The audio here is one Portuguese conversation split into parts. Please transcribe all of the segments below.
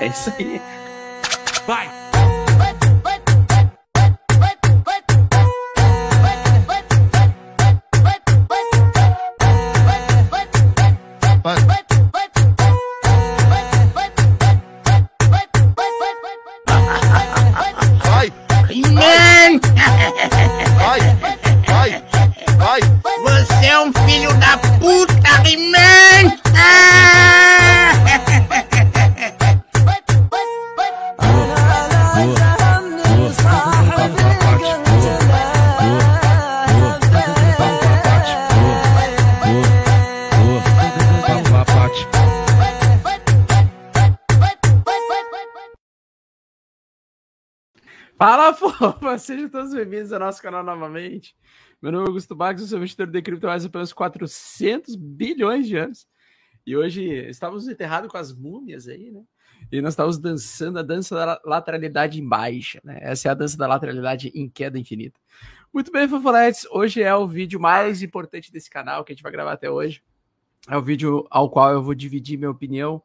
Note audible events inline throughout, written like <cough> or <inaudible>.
é isso aí. Vai! Fofa! <laughs> Sejam todos bem-vindos ao nosso canal novamente. Meu nome é Augusto Bagos, eu sou investidor de cripto há pelos 400 bilhões de anos. E hoje estávamos enterrados com as múmias aí, né? E nós estávamos dançando a dança da lateralidade em baixa, né? Essa é a dança da lateralidade em queda infinita. Muito bem, fofoletes, hoje é o vídeo mais importante desse canal que a gente vai gravar até hoje. É o vídeo ao qual eu vou dividir minha opinião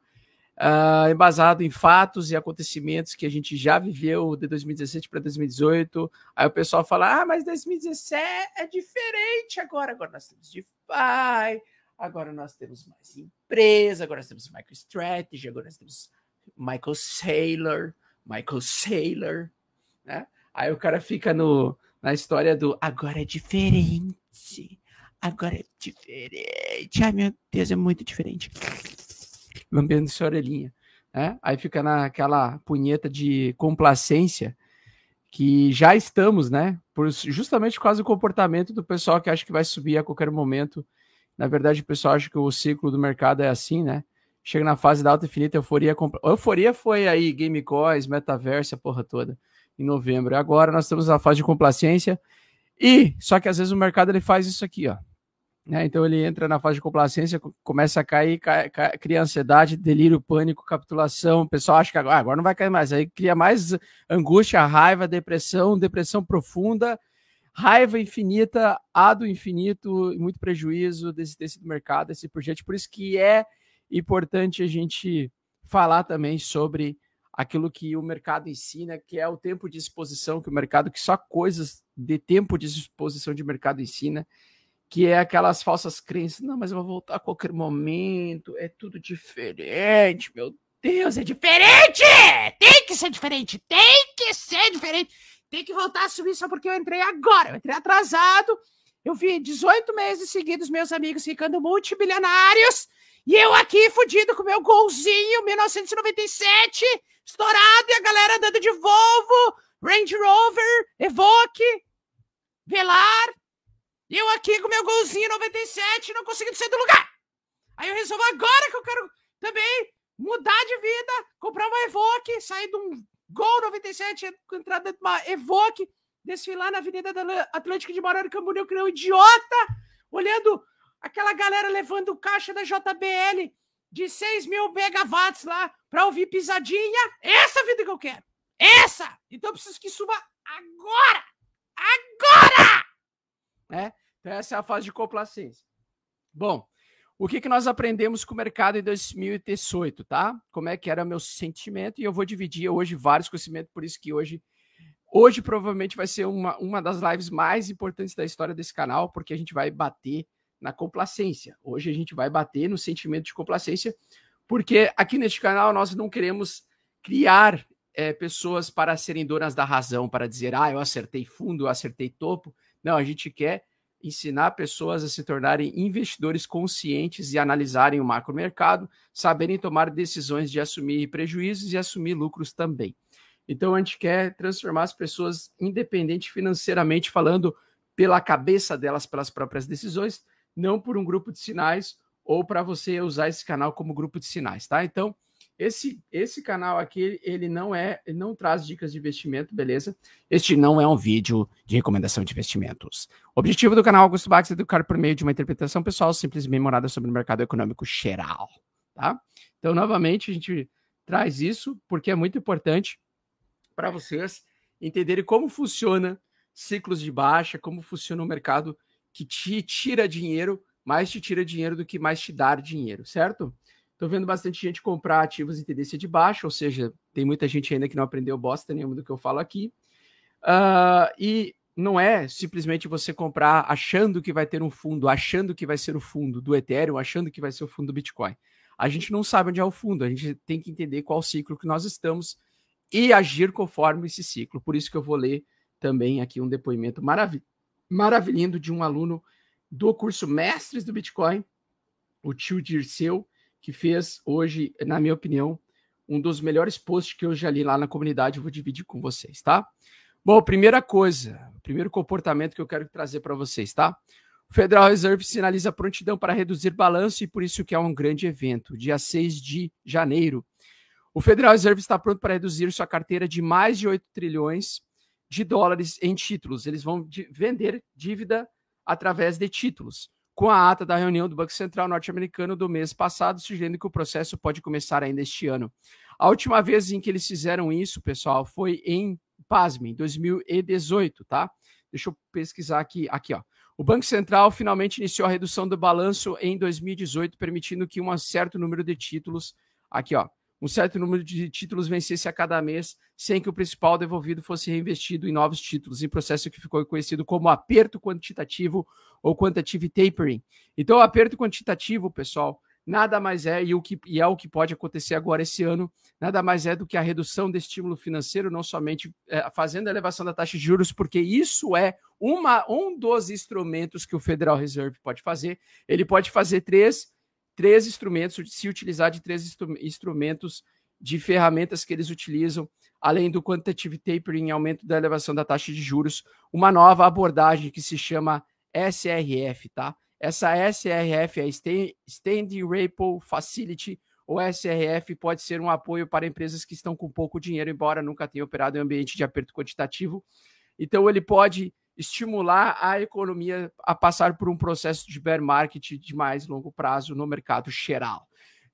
uh, embasado em fatos e acontecimentos que a gente já viveu de 2017 para 2018. Aí o pessoal fala: ah, mas 2017 é diferente agora. Agora nós temos DeFi, agora nós temos mais empresa, agora nós temos MicroStrategy, agora nós temos Michael Saylor, Michael Saylor, né? Aí o cara fica no, na história do agora é diferente. Agora é diferente. Ai, meu Deus, é muito diferente lambendo sua orelhinha. Né? Aí fica naquela punheta de complacência que já estamos, né? Por, justamente por causa do comportamento do pessoal que acha que vai subir a qualquer momento. Na verdade, o pessoal acha que o ciclo do mercado é assim, né? Chega na fase da alta infinita, euforia. Euforia foi aí, Game Coins, Metaverse, a porra toda, em novembro. Agora nós estamos na fase de complacência. E, só que às vezes o mercado ele faz isso aqui, ó. Né? Então ele entra na fase de complacência, começa a cair, cai, cai, cria ansiedade, delírio, pânico, capitulação. O pessoal acha que agora, agora não vai cair mais. Aí cria mais angústia, raiva, depressão, depressão profunda, raiva infinita, ado infinito e muito prejuízo desse tecido do mercado, esse projeto. Por isso que é importante a gente falar também sobre aquilo que o mercado ensina, que é o tempo de exposição, que o mercado, que só coisas de tempo de exposição de mercado ensina que é aquelas falsas crenças. Não, mas eu vou voltar a qualquer momento, é tudo diferente, meu Deus, é diferente! Tem que ser diferente, tem que ser diferente, tem que voltar a subir só porque eu entrei agora, eu entrei atrasado. Eu vi 18 meses seguidos meus amigos ficando multibilionários e eu aqui fudido com meu golzinho 1997, estourado e a galera andando de Volvo, Range Rover, Evoque, Velar, eu aqui com meu golzinho 97 não conseguindo sair do lugar. Aí eu resolvo agora que eu quero também mudar de vida, comprar uma Evoque, sair de um Gol 97, entrar dentro de uma Evoque, desfilar na Avenida Atlântica de Morado Camboriú, que não idiota, olhando aquela galera levando caixa da JBL de 6 mil megawatts lá para ouvir pisadinha. Essa vida que eu quero. Essa! Então eu preciso que suba agora! Agora! Né? Então, essa é a fase de complacência. Bom, O que, que nós aprendemos com o mercado em 2018, tá? Como é que era meu sentimento? E eu vou dividir hoje vários conhecimentos, por isso que hoje, hoje provavelmente vai ser uma, uma das lives mais importantes da história desse canal, porque a gente vai bater na complacência. Hoje a gente vai bater no sentimento de complacência, porque aqui neste canal nós não queremos criar é, pessoas para serem donas da razão, para dizer, ah, eu acertei fundo, eu acertei topo. Não, a gente quer ensinar pessoas a se tornarem investidores conscientes e analisarem o macro mercado, saberem tomar decisões de assumir prejuízos e assumir lucros também. Então a gente quer transformar as pessoas independentes financeiramente falando pela cabeça delas pelas próprias decisões, não por um grupo de sinais ou para você usar esse canal como grupo de sinais, tá? Então, esse, esse canal aqui, ele não é, ele não traz dicas de investimento, beleza? Este não é um vídeo de recomendação de investimentos. O objetivo do canal Augusto Bax é educar por meio de uma interpretação pessoal simples e memorada sobre o mercado econômico geral, tá? Então, novamente, a gente traz isso porque é muito importante para vocês entenderem como funciona ciclos de baixa, como funciona o mercado que te tira dinheiro, mais te tira dinheiro do que mais te dar dinheiro, certo? Estou vendo bastante gente comprar ativos em tendência de baixa, ou seja, tem muita gente ainda que não aprendeu bosta nenhuma do que eu falo aqui. Uh, e não é simplesmente você comprar achando que vai ter um fundo, achando que vai ser o fundo do Ethereum, achando que vai ser o fundo do Bitcoin. A gente não sabe onde é o fundo, a gente tem que entender qual ciclo que nós estamos e agir conforme esse ciclo. Por isso que eu vou ler também aqui um depoimento marav maravilhoso de um aluno do curso Mestres do Bitcoin, o tio Dirceu, que fez hoje, na minha opinião, um dos melhores posts que eu já li lá na comunidade. Eu vou dividir com vocês, tá? Bom, primeira coisa, primeiro comportamento que eu quero trazer para vocês, tá? O Federal Reserve sinaliza prontidão para reduzir balanço e por isso que é um grande evento, dia 6 de janeiro. O Federal Reserve está pronto para reduzir sua carteira de mais de 8 trilhões de dólares em títulos. Eles vão vender dívida através de títulos com a ata da reunião do Banco Central norte-americano do mês passado, sugerindo que o processo pode começar ainda este ano. A última vez em que eles fizeram isso, pessoal, foi em, pasmem, 2018, tá? Deixa eu pesquisar aqui, aqui, ó. O Banco Central finalmente iniciou a redução do balanço em 2018, permitindo que um certo número de títulos, aqui, ó, um certo número de títulos vencesse a cada mês, sem que o principal devolvido fosse reinvestido em novos títulos, em processo que ficou conhecido como aperto quantitativo ou quantitative tapering. Então, o aperto quantitativo, pessoal, nada mais é, e, o que, e é o que pode acontecer agora esse ano, nada mais é do que a redução do estímulo financeiro, não somente é, fazendo a elevação da taxa de juros, porque isso é uma, um dos instrumentos que o Federal Reserve pode fazer. Ele pode fazer três três instrumentos, se utilizar de três instrumentos de ferramentas que eles utilizam, além do quantitative tapering, aumento da elevação da taxa de juros, uma nova abordagem que se chama SRF, tá? Essa SRF é Standing Repo Facility, ou SRF pode ser um apoio para empresas que estão com pouco dinheiro, embora nunca tenham operado em ambiente de aperto quantitativo. Então, ele pode estimular a economia a passar por um processo de bear market de mais longo prazo no mercado geral.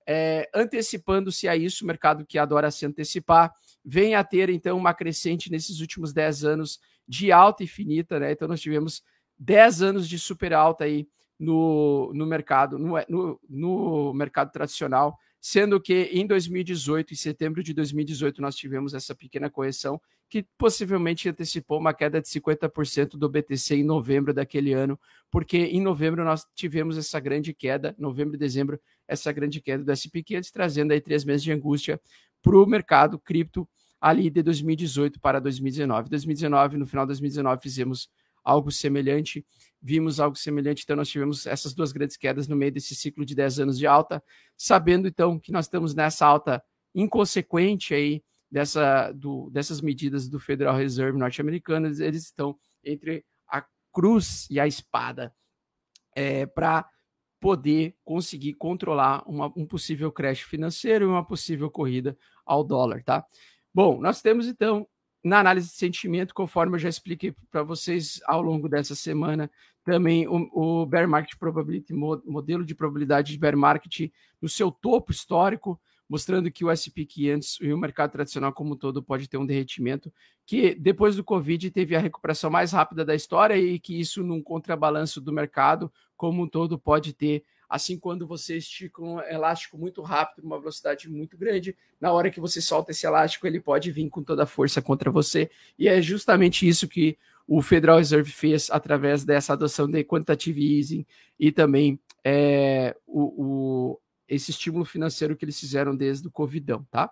É, Antecipando-se a isso, o mercado que adora se antecipar, vem a ter então uma crescente nesses últimos 10 anos de alta infinita, né? Então nós tivemos 10 anos de super alta aí no, no mercado, no, no, no mercado tradicional, sendo que em 2018, em setembro de 2018, nós tivemos essa pequena correção que possivelmente antecipou uma queda de 50% do BTC em novembro daquele ano, porque em novembro nós tivemos essa grande queda, novembro e dezembro, essa grande queda do SP500, trazendo aí três meses de angústia para o mercado cripto ali de 2018 para 2019. 2019, no final de 2019, fizemos algo semelhante, vimos algo semelhante, então nós tivemos essas duas grandes quedas no meio desse ciclo de 10 anos de alta, sabendo então que nós estamos nessa alta inconsequente aí, dessa, do, dessas medidas do Federal Reserve norte-americano, eles estão entre a cruz e a espada é, para poder conseguir controlar uma, um possível crash financeiro e uma possível corrida ao dólar, tá? Bom, nós temos então na análise de sentimento, conforme eu já expliquei para vocês ao longo dessa semana, também o, o Bear Market Probability, modelo de probabilidade de Bear Market no seu topo histórico, mostrando que o S&P 500 e o mercado tradicional como um todo pode ter um derretimento, que depois do Covid teve a recuperação mais rápida da história e que isso num contrabalanço do mercado como um todo pode ter assim quando você estica um elástico muito rápido, uma velocidade muito grande, na hora que você solta esse elástico, ele pode vir com toda a força contra você. E é justamente isso que o Federal Reserve fez através dessa adoção de quantitative easing e também é, o, o, esse estímulo financeiro que eles fizeram desde o Covidão, tá?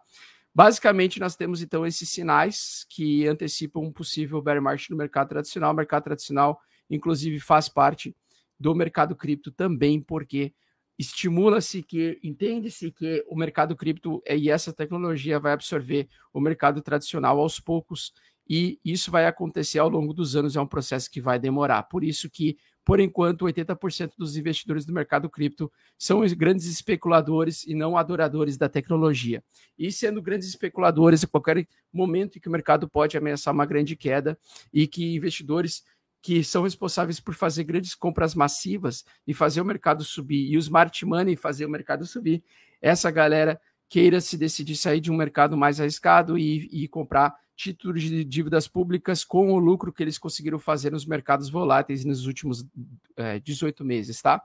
Basicamente, nós temos então esses sinais que antecipam um possível bear market no mercado tradicional. O mercado tradicional, inclusive, faz parte do mercado cripto também, porque estimula-se que, entende-se que o mercado cripto e essa tecnologia vai absorver o mercado tradicional aos poucos, e isso vai acontecer ao longo dos anos, é um processo que vai demorar. Por isso que, por enquanto, 80% dos investidores do mercado cripto são os grandes especuladores e não adoradores da tecnologia. E sendo grandes especuladores, a qualquer momento em que o mercado pode ameaçar uma grande queda e que investidores que são responsáveis por fazer grandes compras massivas e fazer o mercado subir, e o smart money fazer o mercado subir, essa galera queira se decidir sair de um mercado mais arriscado e, e comprar títulos de dívidas públicas com o lucro que eles conseguiram fazer nos mercados voláteis nos últimos é, 18 meses, tá?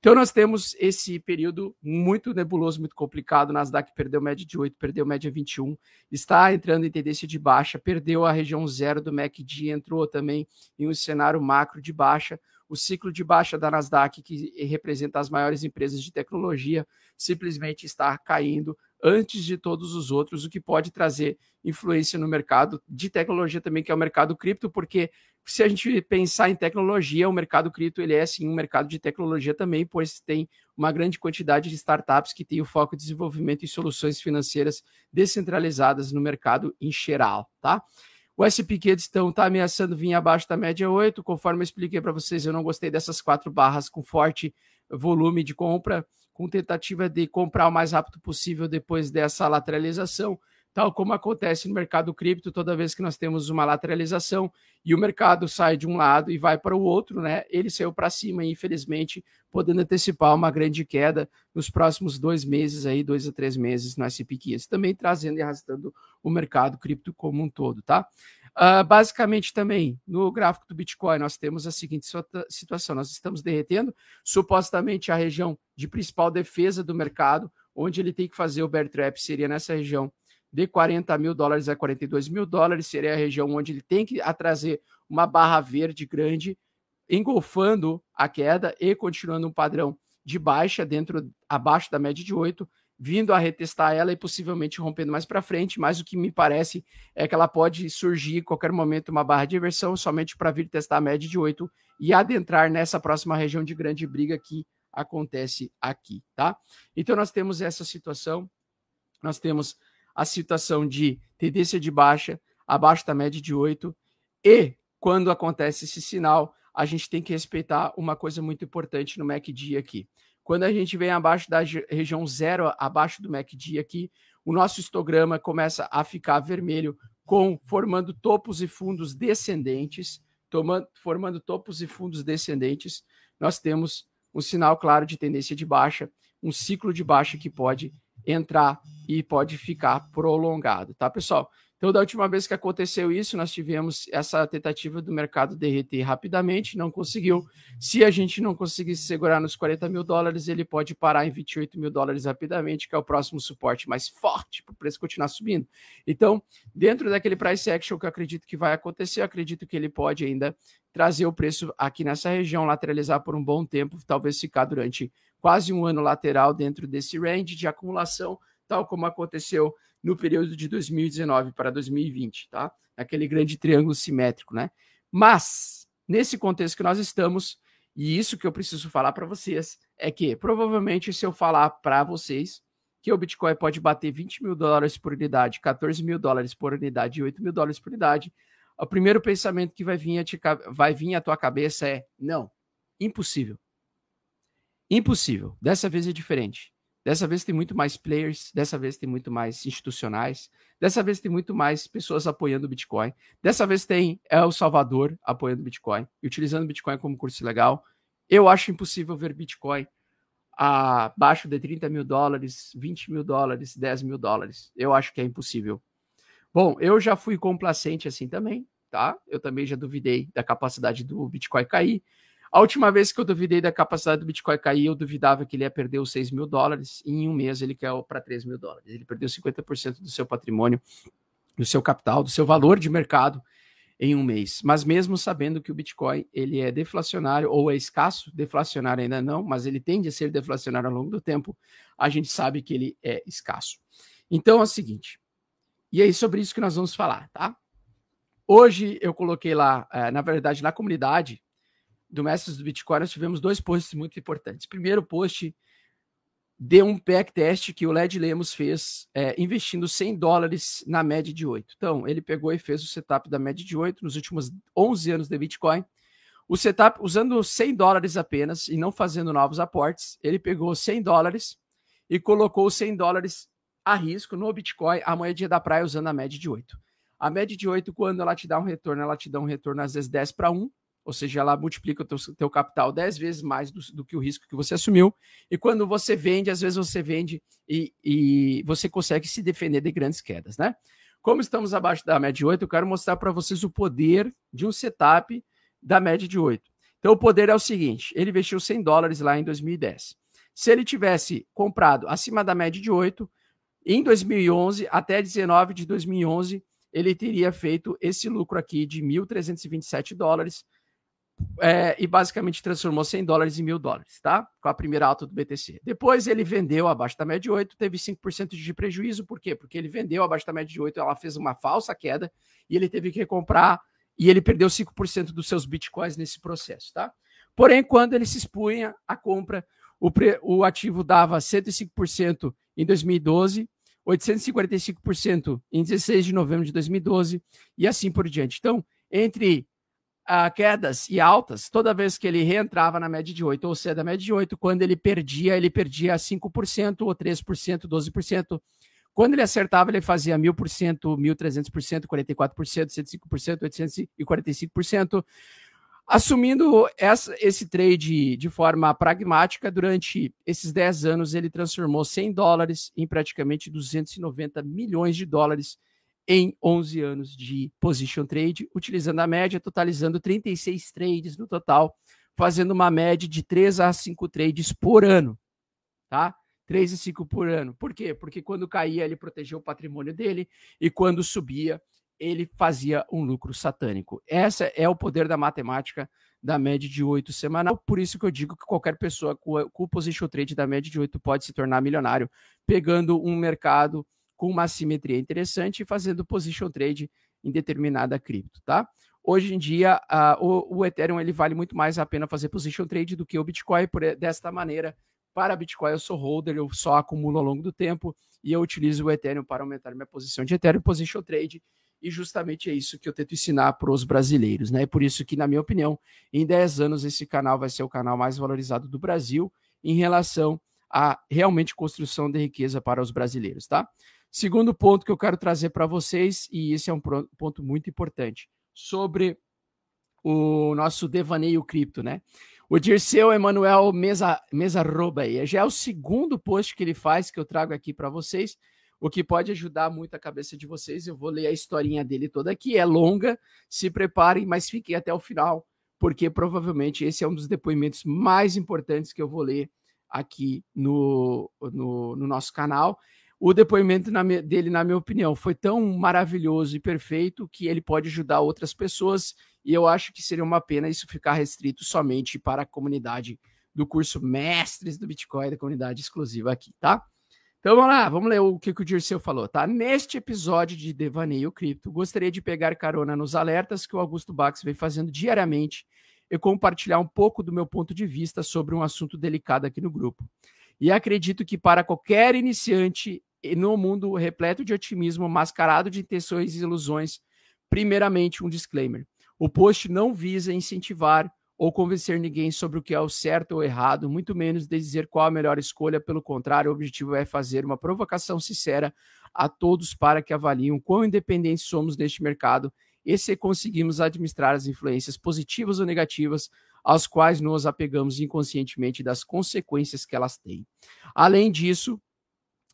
Então, nós temos esse período muito nebuloso, muito complicado. Nasdaq perdeu média de 8, perdeu média 21, está entrando em tendência de baixa, perdeu a região zero do MACD, entrou também em um cenário macro de baixa. O ciclo de baixa da Nasdaq, que representa as maiores empresas de tecnologia, simplesmente está caindo antes de todos os outros, o que pode trazer influência no mercado de tecnologia também, que é o mercado cripto, porque se a gente pensar em tecnologia, o mercado cripto ele é sim um mercado de tecnologia também, pois tem uma grande quantidade de startups que tem o foco em desenvolvimento e soluções financeiras descentralizadas no mercado em geral, tá? O SP então está ameaçando vir abaixo da média 8, conforme eu expliquei para vocês, eu não gostei dessas quatro barras com forte volume de compra, com tentativa de comprar o mais rápido possível depois dessa lateralização tal como acontece no mercado cripto, toda vez que nós temos uma lateralização e o mercado sai de um lado e vai para o outro, né? Ele saiu para cima, infelizmente, podendo antecipar uma grande queda nos próximos dois meses, aí, dois a três meses no SP500, também trazendo e arrastando o mercado cripto como um todo, tá? Uh, basicamente, também no gráfico do Bitcoin, nós temos a seguinte situação: nós estamos derretendo supostamente a região de principal defesa do mercado, onde ele tem que fazer o bear trap, seria nessa região de 40 mil dólares a 42 mil dólares, seria a região onde ele tem que trazer uma barra verde grande, engolfando a queda e continuando um padrão de baixa dentro abaixo da média de 8, vindo a retestar ela e possivelmente rompendo mais para frente, mas o que me parece é que ela pode surgir em qualquer momento uma barra de inversão somente para vir testar a média de 8 e adentrar nessa próxima região de grande briga que acontece aqui, tá? Então nós temos essa situação, nós temos a situação de tendência de baixa, abaixo da média de 8, e quando acontece esse sinal, a gente tem que respeitar uma coisa muito importante no MACD aqui. Quando a gente vem abaixo da região zero, abaixo do MACD aqui, o nosso histograma começa a ficar vermelho, com formando topos e fundos descendentes, tomando, formando topos e fundos descendentes, nós temos um sinal claro de tendência de baixa, um ciclo de baixa que pode entrar e pode ficar prolongado, tá, pessoal? Então, da última vez que aconteceu isso, nós tivemos essa tentativa do mercado derreter rapidamente, não conseguiu. Se a gente não conseguisse segurar nos 40 mil dólares, ele pode parar em 28 mil dólares rapidamente, que é o próximo suporte mais forte para o preço continuar subindo. Então, dentro daquele price action que eu acredito que vai acontecer, eu acredito que ele pode ainda trazer o preço aqui nessa região, lateralizar por um bom tempo, talvez ficar durante quase um ano lateral dentro desse range de acumulação, tal como aconteceu no período de 2019 para 2020, tá? Aquele grande triângulo simétrico, né? Mas, nesse contexto que nós estamos, e isso que eu preciso falar para vocês, é que provavelmente se eu falar para vocês que o Bitcoin pode bater 20 mil dólares por unidade, 14 mil dólares por unidade e 8 mil dólares por unidade, o primeiro pensamento que vai vir, a vai vir à tua cabeça é: não, impossível. Impossível. Dessa vez é diferente. Dessa vez tem muito mais players, dessa vez tem muito mais institucionais, dessa vez tem muito mais pessoas apoiando o Bitcoin. Dessa vez tem El Salvador apoiando o Bitcoin e utilizando o Bitcoin como curso legal. Eu acho impossível ver Bitcoin abaixo de 30 mil dólares, 20 mil dólares, 10 mil dólares. Eu acho que é impossível. Bom, eu já fui complacente assim também, tá? Eu também já duvidei da capacidade do Bitcoin cair. A última vez que eu duvidei da capacidade do Bitcoin cair, eu duvidava que ele ia perder os 6 mil dólares. E em um mês ele caiu para 3 mil dólares. Ele perdeu 50% do seu patrimônio, do seu capital, do seu valor de mercado em um mês. Mas mesmo sabendo que o Bitcoin ele é deflacionário ou é escasso, deflacionário ainda não, mas ele tende a ser deflacionário ao longo do tempo, a gente sabe que ele é escasso. Então é o seguinte, e é sobre isso que nós vamos falar, tá? Hoje eu coloquei lá, eh, na verdade, na comunidade do Mestres do Bitcoin, nós tivemos dois posts muito importantes. Primeiro post de um backtest que o Led Lemos fez é, investindo 100 dólares na média de 8. Então, ele pegou e fez o setup da média de 8 nos últimos 11 anos de Bitcoin. O setup, usando 100 dólares apenas e não fazendo novos aportes, ele pegou 100 dólares e colocou 100 dólares a risco no Bitcoin, a moedinha da praia, usando a média de 8. A média de 8, quando ela te dá um retorno, ela te dá um retorno às vezes 10 para 1, ou seja, ela multiplica o teu, teu capital 10 vezes mais do, do, que o risco que você assumiu. E quando você vende, às vezes você vende e, e você consegue se defender de grandes quedas, né? Como estamos abaixo da média de 8, eu quero mostrar para vocês o poder de um setup da média de 8. Então, o poder é o seguinte: ele investiu 100 dólares lá em 2010. Se ele tivesse comprado acima da média de 8, em 2011 até 19 de 2011, ele teria feito esse lucro aqui de 1.327 dólares é, e basicamente transformou 100 dólares em mil dólares, tá? Com a primeira alta do BTC. Depois ele vendeu abaixo da média de 8, teve 5% de prejuízo, por quê? Porque ele vendeu abaixo da média de 8, ela fez uma falsa queda e ele teve que recomprar e ele perdeu 5% dos seus bitcoins nesse processo, tá? Porém, quando ele se expunha à compra, o, pre, o ativo dava 105% em 2012, 845% em 16 de novembro de 2012 e assim por diante. Então, entre uh, quedas e altas, toda vez que ele reentrava na média de 8, ou seja, da média de 8, quando ele perdia, ele perdia 5%, ou 3%, 12%. Quando ele acertava, ele fazia 1000%, 1300%, 44%, 105%, 845%. Assumindo essa, esse trade de forma pragmática, durante esses 10 anos, ele transformou 100 dólares em praticamente 290 milhões de dólares em 11 anos de position trade, utilizando a média, totalizando 36 trades no total, fazendo uma média de 3 a 5 trades por ano, tá? 3 a 5 por ano. Por quê? Porque quando caía, ele protegeu o patrimônio dele e quando subia, ele fazia um lucro satânico. Essa é o poder da matemática da média de 8 semanal. Por isso que eu digo que qualquer pessoa com o position trade da média de 8 pode se tornar milionário, pegando um mercado com uma simetria interessante e fazendo position trade em determinada cripto, tá? Hoje em dia, o, o, Ethereum ele vale muito mais a pena fazer position trade do que o Bitcoin, por, desta maneira, para Bitcoin eu sou holder, eu só acumulo ao longo do tempo e eu utilizo o Ethereum para aumentar minha posição de Ethereum position trade e justamente é isso que eu tento ensinar para os brasileiros, né? É por isso que, na minha opinião, em 10 anos esse canal vai ser o canal mais valorizado do Brasil em relação à realmente construção de riqueza para os brasileiros, tá? Segundo ponto que eu quero trazer para vocês, e esse é um ponto muito importante, sobre o nosso devaneio cripto, né? O Dirceu Emanuel Mesa, Mesa Roba aí, já é o segundo post que ele faz que eu trago aqui para vocês, o que pode ajudar muito a cabeça de vocês. Eu vou ler a historinha dele toda aqui, é longa, se preparem, mas fiquem até o final, porque provavelmente esse é um dos depoimentos mais importantes que eu vou ler aqui no, no, no nosso canal o depoimento na, dele, na minha opinião, foi tão maravilhoso e perfeito que ele pode ajudar outras pessoas. E eu acho que seria uma pena isso ficar restrito somente para a comunidade do curso Mestres do Bitcoin, da comunidade exclusiva aqui, tá? Então vamos lá, vamos ler o que, o Dirceu falou, tá? Neste episódio de Devaneio Cripto, gostaria de pegar carona nos alertas que o Augusto Bax vem fazendo diariamente e compartilhar um pouco do meu ponto de vista sobre um assunto delicado aqui no grupo. E acredito que para qualquer iniciante no mundo repleto de otimismo, mascarado de intenções e ilusões, primeiramente um disclaimer. O post não visa incentivar ou convencer ninguém sobre o que é o certo ou errado, muito menos dizer qual a melhor escolha. Pelo contrário, o objetivo é fazer uma provocação sincera a todos para que avaliem quão independentes somos neste mercado e se conseguimos administrar as influências positivas ou negativas às quais nos apegamos inconscientemente das consequências que elas têm. Além disso,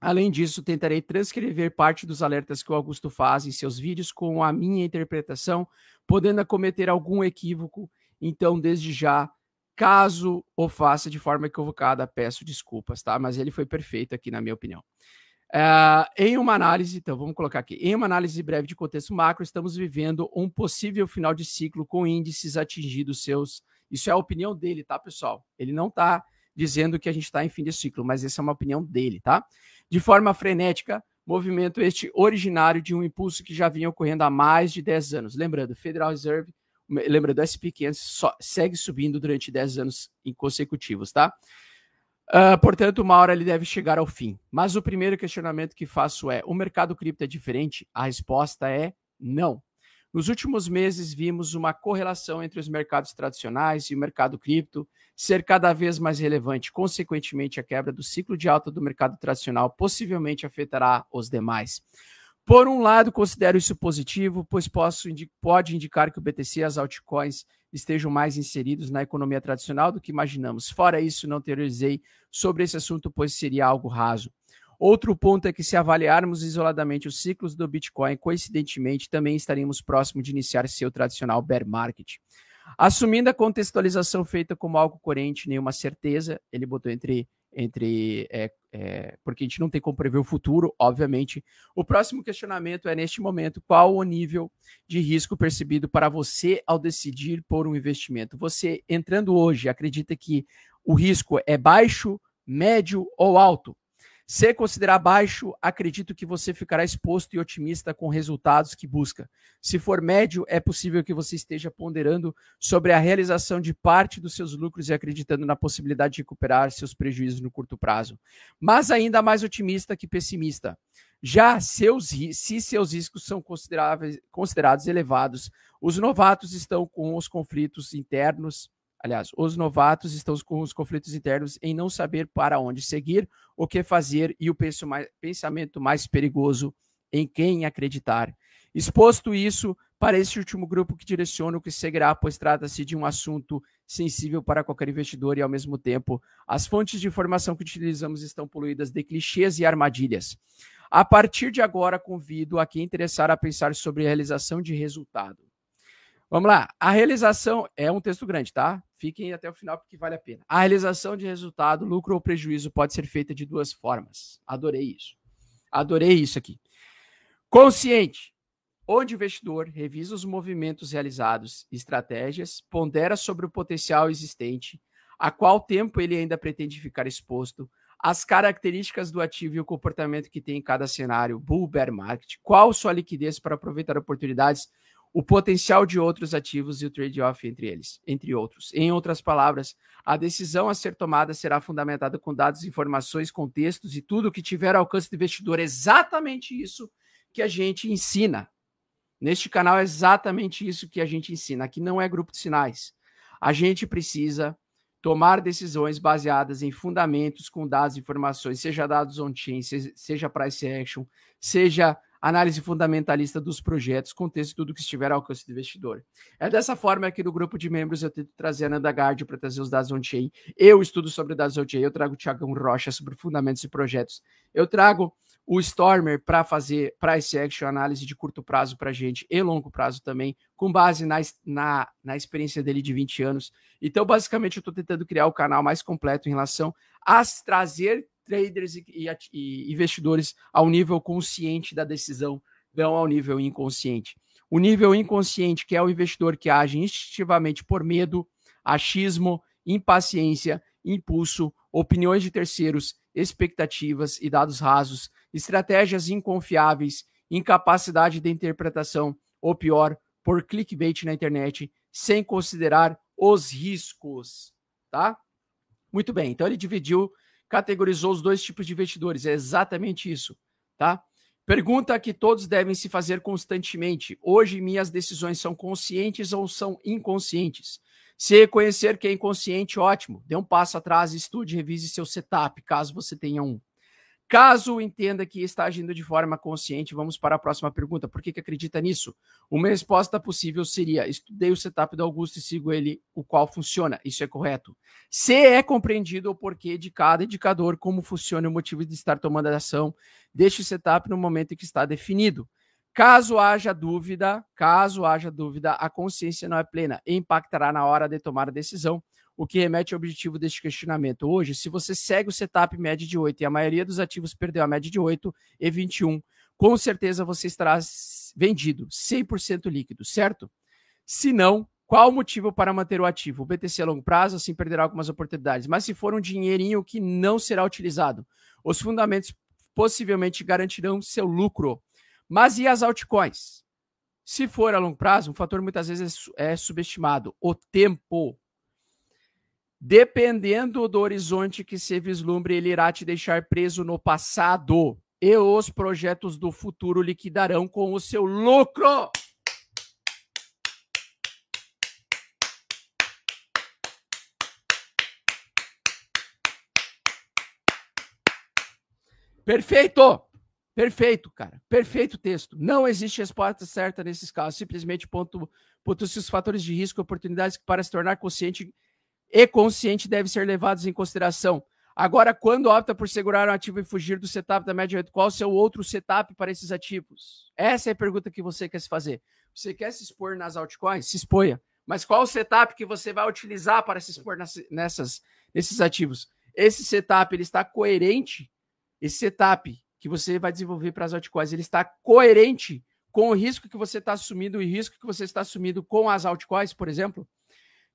Além disso, tentarei transcrever parte dos alertas que o Augusto faz em seus vídeos com a minha interpretação, podendo cometer algum equívoco. Então, desde já, Caso o faça de forma equivocada, peço desculpas, tá? Mas ele foi perfeito aqui, na minha opinião. Uh, em uma análise, então vamos colocar aqui, em uma análise breve de contexto macro, estamos vivendo um possível final de ciclo com índices atingidos seus. Isso é a opinião dele, tá, pessoal? Ele não está dizendo que a gente está em fim de ciclo, mas essa é uma opinião dele, tá? De forma frenética, movimento este originário de um impulso que já vinha ocorrendo há mais de 10 anos. Lembrando, Federal Reserve lembra do SP500, só, segue subindo durante 10 anos consecutivos, tá? Uh, portanto, uma hora ele deve chegar ao fim. Mas o primeiro questionamento que faço é: o mercado cripto é diferente? A resposta é não. Nos últimos meses, vimos uma correlação entre os mercados tradicionais e o mercado cripto ser cada vez mais relevante. Consequentemente, a quebra do ciclo de alta do mercado tradicional possivelmente afetará os demais. Por um lado, considero isso positivo, pois posso, pode indicar que o BTC e as altcoins estejam mais inseridos na economia tradicional do que imaginamos. Fora isso, não teorizei sobre esse assunto, pois seria algo raso. Outro ponto é que, se avaliarmos isoladamente os ciclos do Bitcoin, coincidentemente, também estaríamos próximo de iniciar seu tradicional bear market. Assumindo a contextualização feita como algo corrente, nenhuma certeza, ele botou entre entre é, é, porque a gente não tem como prever o futuro, obviamente. O próximo questionamento é neste momento qual o nível de risco percebido para você ao decidir por um investimento. Você entrando hoje acredita que o risco é baixo, médio ou alto? Se considerar baixo, acredito que você ficará exposto e otimista com resultados que busca. Se for médio, é possível que você esteja ponderando sobre a realização de parte dos seus lucros e acreditando na possibilidade de recuperar seus prejuízos no curto prazo. Mas ainda mais otimista que pessimista. Já seus, se seus riscos são considerados elevados, os novatos estão com os conflitos internos Aliás, os novatos estão com os conflitos internos em não saber para onde seguir, o que fazer e o pensamento mais perigoso em quem acreditar. Exposto isso, para este último grupo que direciona o que seguirá, pois trata-se de um assunto sensível para qualquer investidor e, ao mesmo tempo, as fontes de informação que utilizamos estão poluídas de clichês e armadilhas. A partir de agora, convido a quem interessar a pensar sobre a realização de resultado. Vamos lá. A realização é um texto grande, tá? Fiquem até o final porque vale a pena. A realização de resultado, lucro ou prejuízo, pode ser feita de duas formas. Adorei isso. Adorei isso aqui. Consciente, onde o investidor revisa os movimentos realizados, estratégias, pondera sobre o potencial existente, a qual tempo ele ainda pretende ficar exposto, as características do ativo e o comportamento que tem em cada cenário, bull bear market, qual sua liquidez para aproveitar oportunidades o potencial de outros ativos e o trade-off entre eles, entre outros. Em outras palavras, a decisão a ser tomada será fundamentada com dados, informações, contextos e tudo que tiver alcance do investidor. Exatamente isso que a gente ensina. Neste canal é exatamente isso que a gente ensina. Aqui não é grupo de sinais. A gente precisa tomar decisões baseadas em fundamentos com dados e informações, seja dados on-chain, seja price action, seja análise fundamentalista dos projetos, contexto e tudo que estiver ao alcance do investidor. É dessa forma que no grupo de membros eu tento trazer a Nanda Guard para trazer os dados on-chain. Eu estudo sobre dados on-chain, eu trago o Thiagão Rocha sobre fundamentos e projetos. Eu trago o Stormer para fazer price action, análise de curto prazo para gente e longo prazo também, com base na, na, na experiência dele de 20 anos. Então, basicamente, eu estou tentando criar o canal mais completo em relação a trazer traders e, e, e investidores ao nível consciente da decisão, não ao nível inconsciente. O nível inconsciente, que é o investidor que age instintivamente por medo, achismo, impaciência, impulso, opiniões de terceiros, expectativas e dados rasos, estratégias inconfiáveis, incapacidade de interpretação, ou pior, por clickbait na internet, sem considerar os riscos, tá? Muito bem, então ele dividiu categorizou os dois tipos de investidores. É exatamente isso, tá? Pergunta que todos devem se fazer constantemente. Hoje, minhas decisões são conscientes ou são inconscientes? Se reconhecer que é inconsciente, ótimo. Dê um passo atrás, estude, revise seu setup, caso você tenha um. Caso entenda que está agindo de forma consciente, vamos para a próxima pergunta. Por que, que acredita nisso? Uma resposta possível seria: estudei o setup do Augusto e sigo ele, o qual funciona. Isso é correto. Se é compreendido o porquê de cada indicador, como funciona o motivo de estar tomando a ação, deixe o setup no momento em que está definido. Caso haja dúvida, caso haja dúvida, a consciência não é plena e impactará na hora de tomar a decisão. O que remete ao objetivo deste questionamento. Hoje, se você segue o setup média de 8 e a maioria dos ativos perdeu a média de 8 e 21, com certeza você estará vendido 100% líquido, certo? Se não, qual o motivo para manter o ativo? O BTC a longo prazo, assim perderá algumas oportunidades. Mas se for um dinheirinho que não será utilizado, os fundamentos possivelmente garantirão seu lucro. Mas e as altcoins? Se for a longo prazo, um fator muitas vezes é subestimado: o tempo. Dependendo do horizonte que se vislumbre, ele irá te deixar preso no passado. E os projetos do futuro liquidarão com o seu lucro. Perfeito! Perfeito, cara. Perfeito texto. Não existe resposta certa nesses casos. Simplesmente ponto, ponto se os fatores de risco e oportunidades para se tornar consciente e consciente devem ser levados em consideração. Agora, quando opta por segurar um ativo e fugir do setup da média 8, qual o seu outro setup para esses ativos? Essa é a pergunta que você quer se fazer. Você quer se expor nas altcoins? Se exponha. Mas qual o setup que você vai utilizar para se expor nessas, nesses ativos? Esse setup ele está coerente? Esse setup que você vai desenvolver para as altcoins, ele está coerente com o risco que você está assumindo e o risco que você está assumindo com as altcoins, por exemplo?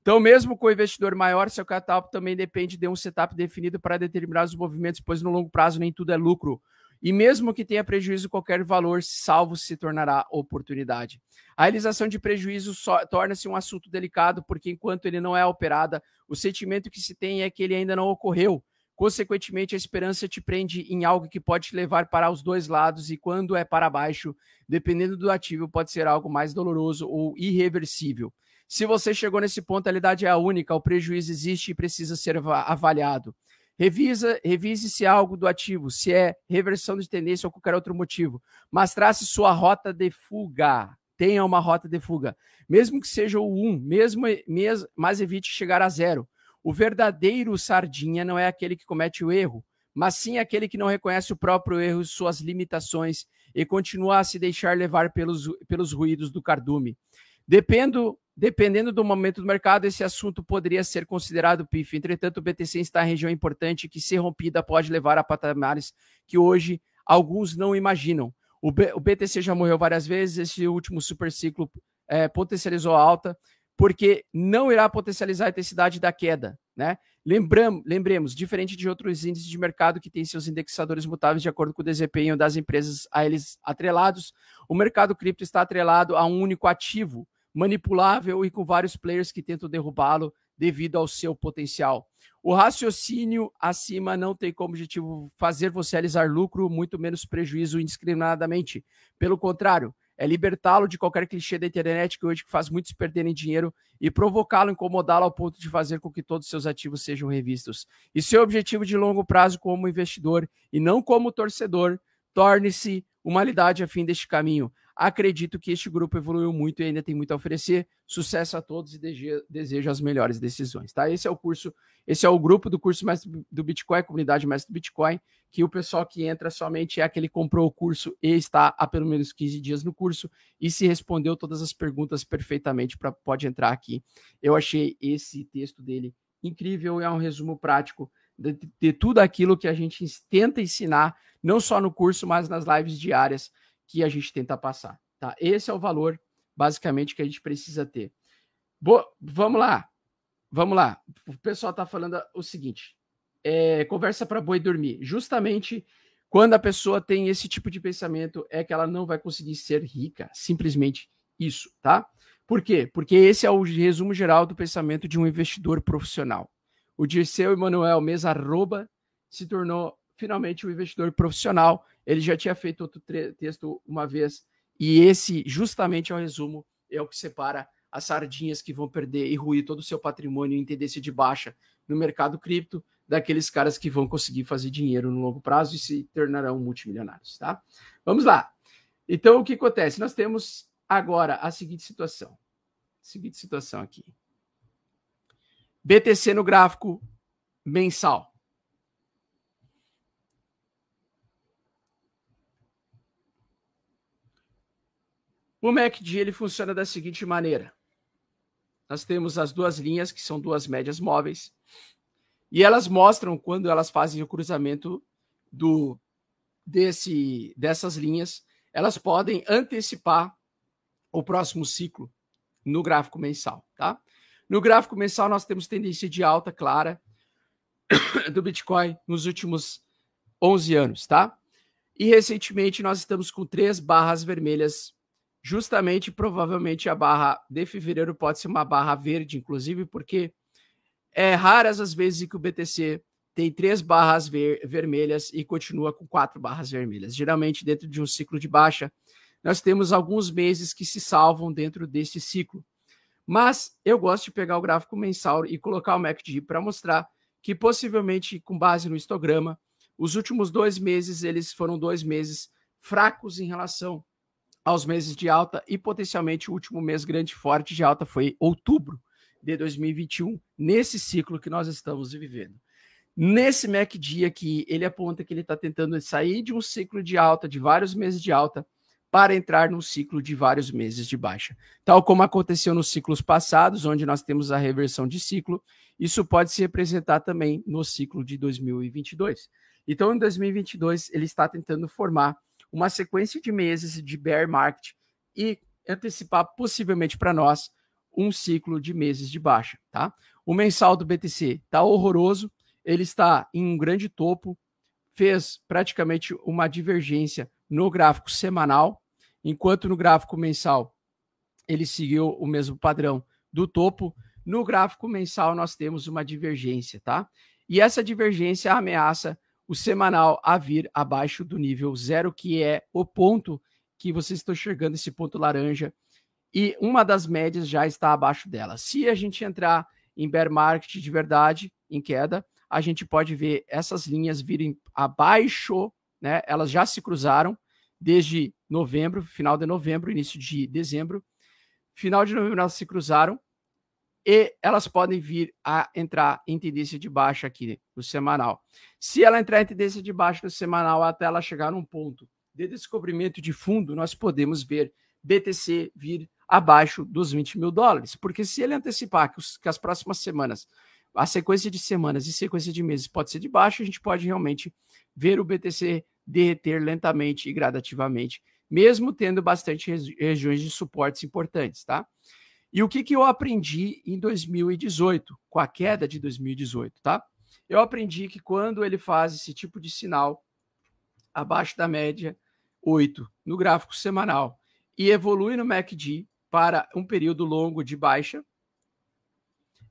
Então, mesmo com o investidor maior, seu capital também depende de um setup definido para determinados movimentos, pois no longo prazo nem tudo é lucro. E mesmo que tenha prejuízo, qualquer valor salvo se tornará oportunidade. A realização de prejuízo torna-se um assunto delicado, porque enquanto ele não é operada, o sentimento que se tem é que ele ainda não ocorreu. Consequentemente, a esperança te prende em algo que pode te levar para os dois lados, e quando é para baixo, dependendo do ativo, pode ser algo mais doloroso ou irreversível. Se você chegou nesse ponto, a realidade é a única, o prejuízo existe e precisa ser avaliado. Revisa, revise se algo do ativo, se é reversão de tendência ou qualquer outro motivo, mas trace sua rota de fuga. Tenha uma rota de fuga, mesmo que seja o 1, mesmo, mesmo, mas evite chegar a zero. O verdadeiro sardinha não é aquele que comete o erro, mas sim aquele que não reconhece o próprio erro e suas limitações e continua a se deixar levar pelos, pelos ruídos do cardume. Dependo, dependendo do momento do mercado, esse assunto poderia ser considerado PIF. Entretanto, o BTC está em região importante que, se rompida, pode levar a patamares que hoje alguns não imaginam. O, B, o BTC já morreu várias vezes, esse último super ciclo é, potencializou alta, porque não irá potencializar a intensidade da queda. Né? Lembram, lembremos, diferente de outros índices de mercado que têm seus indexadores mutáveis de acordo com o desempenho das empresas a eles atrelados, o mercado cripto está atrelado a um único ativo, manipulável e com vários players que tentam derrubá-lo devido ao seu potencial. O raciocínio acima não tem como objetivo fazer você realizar lucro, muito menos prejuízo indiscriminadamente. Pelo contrário, é libertá-lo de qualquer clichê da internet que hoje faz muitos perderem dinheiro e provocá-lo, incomodá-lo ao ponto de fazer com que todos os seus ativos sejam revistos. E seu objetivo de longo prazo como investidor e não como torcedor, torne-se uma realidade a fim deste caminho. Acredito que este grupo evoluiu muito e ainda tem muito a oferecer. Sucesso a todos e desejo as melhores decisões, tá? Esse é o curso, esse é o grupo do curso Mestre do Bitcoin, comunidade Mestre do Bitcoin, que o pessoal que entra somente é aquele que comprou o curso e está há pelo menos 15 dias no curso e se respondeu todas as perguntas perfeitamente para pode entrar aqui. Eu achei esse texto dele incrível, é um resumo prático de, de tudo aquilo que a gente tenta ensinar, não só no curso, mas nas lives diárias que a gente tenta passar. Tá? Esse é o valor, basicamente, que a gente precisa ter. Bo vamos lá. Vamos lá. O pessoal está falando o seguinte: é, conversa para boi dormir. Justamente quando a pessoa tem esse tipo de pensamento, é que ela não vai conseguir ser rica. Simplesmente isso, tá? Por quê? Porque esse é o resumo geral do pensamento de um investidor profissional. O Dirceu Emanuel Mesa Arroba se tornou finalmente um investidor profissional ele já tinha feito outro texto uma vez, e esse justamente é o resumo, é o que separa as sardinhas que vão perder e ruir todo o seu patrimônio em tendência de baixa no mercado cripto, daqueles caras que vão conseguir fazer dinheiro no longo prazo e se tornarão multimilionários, tá? Vamos lá. Então, o que acontece? Nós temos agora a seguinte situação. Seguinte situação aqui. BTC no gráfico mensal. O MACD ele funciona da seguinte maneira. nós temos as duas linhas, que são duas médias móveis, e elas mostram quando elas fazem o cruzamento do desse dessas linhas, elas podem antecipar o próximo ciclo no gráfico mensal, tá? No gráfico mensal nós temos tendência de alta clara <coughs> do Bitcoin nos últimos 11 anos, tá? E recentemente nós estamos com três barras vermelhas, justamente provavelmente a barra de fevereiro pode ser uma barra verde, inclusive, porque é raras as vezes que o BTC tem três barras ver vermelhas e continua com quatro barras vermelhas. Geralmente, dentro de um ciclo de baixa, nós temos alguns meses que se salvam dentro desse ciclo. Mas eu gosto de pegar o gráfico mensal e colocar o MACD para mostrar que possivelmente, com base no histograma, os últimos dois meses eles foram dois meses fracos em relação aos meses de alta e potencialmente o último mês grande forte de alta foi outubro de 2021, nesse ciclo que nós estamos vivendo. Nesse MACD aqui, ele aponta que ele está tentando sair de um ciclo de alta, de vários meses de alta, para entrar num ciclo de vários meses de baixa. Tal como aconteceu nos ciclos passados, onde nós temos a reversão de ciclo, isso pode se representar também no ciclo de 2022. Então, em 2022, ele está tentando formar uma sequência de meses de bear market e antecipar possivelmente para nós um ciclo de meses de baixa, tá? O mensal do BTC está horroroso, ele está em um grande topo, fez praticamente uma divergência no gráfico semanal, enquanto no gráfico mensal ele seguiu o mesmo padrão do topo. No gráfico mensal nós temos uma divergência, tá? E essa divergência ameaça o semanal a vir abaixo do nível zero, que é o ponto que vocês estão enxergando, esse ponto laranja, e uma das médias já está abaixo dela. Se a gente entrar em bear market de verdade, em queda, a gente pode ver essas linhas virem abaixo, né? Elas já se cruzaram desde novembro, final de novembro, início de dezembro. Final de novembro elas se cruzaram e elas podem vir a entrar em tendência de baixa aqui no semanal. Se ela entrar em tendência de baixa no semanal até ela chegar num ponto de descobrimento de fundo, nós podemos ver BTC vir abaixo dos 20 mil dólares. Porque se ele antecipar que, os, que as próximas semanas, a sequência de semanas e sequência de meses pode ser de baixo, a gente pode realmente ver o BTC derreter lentamente e gradativamente, mesmo tendo bastante regiões de suportes importantes, tá? E o que, que eu aprendi em 2018, com a queda de 2018, tá? Eu aprendi que quando ele faz esse tipo de sinal abaixo da média 8 no gráfico semanal e evolui no MACD, para um período longo de baixa,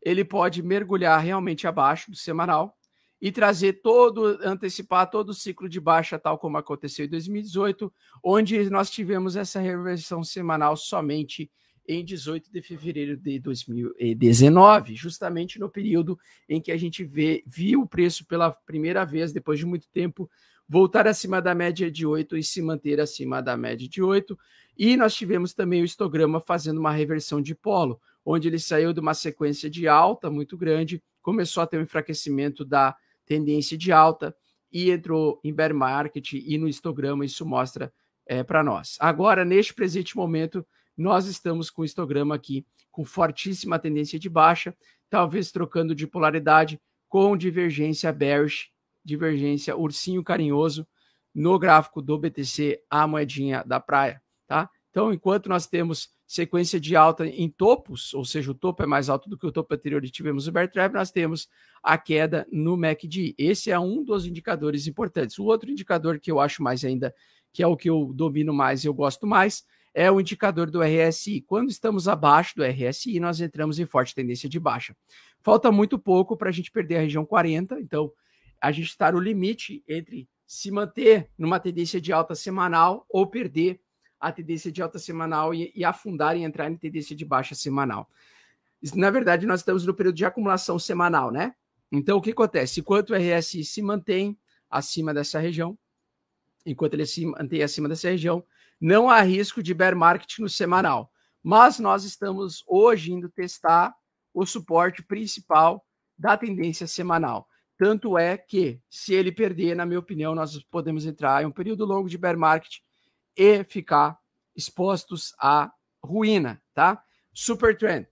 ele pode mergulhar realmente abaixo do semanal e trazer todo, antecipar todo o ciclo de baixa, tal como aconteceu em 2018, onde nós tivemos essa reversão semanal somente em 18 de fevereiro de 2019, justamente no período em que a gente vê, viu o preço pela primeira vez, depois de muito tempo, voltar acima da média de 8 e se manter acima da média de 8. E nós tivemos também o histograma fazendo uma reversão de polo, onde ele saiu de uma sequência de alta muito grande, começou a ter um enfraquecimento da tendência de alta e entrou em bear market e no histograma isso mostra é, para nós. Agora, neste presente momento, nós estamos com o histograma aqui com fortíssima tendência de baixa, talvez trocando de polaridade com divergência bearish, divergência ursinho carinhoso no gráfico do BTC, a moedinha da praia tá? Então, enquanto nós temos sequência de alta em topos, ou seja, o topo é mais alto do que o topo anterior e tivemos o bear trap, nós temos a queda no MACD. Esse é um dos indicadores importantes. O outro indicador que eu acho mais ainda, que é o que eu domino mais e eu gosto mais, é o indicador do RSI. Quando estamos abaixo do RSI, nós entramos em forte tendência de baixa. Falta muito pouco para a gente perder a região 40, então a gente está no limite entre se manter numa tendência de alta semanal ou perder a tendência de alta semanal e, e afundar e entrar em tendência de baixa semanal. Na verdade, nós estamos no período de acumulação semanal, né? Então, o que acontece? Enquanto o RSI se mantém acima dessa região, enquanto ele se mantém acima dessa região, não há risco de bear market no semanal. Mas nós estamos hoje indo testar o suporte principal da tendência semanal. Tanto é que, se ele perder, na minha opinião, nós podemos entrar em um período longo de bear market e ficar expostos à ruína, tá? Super trend.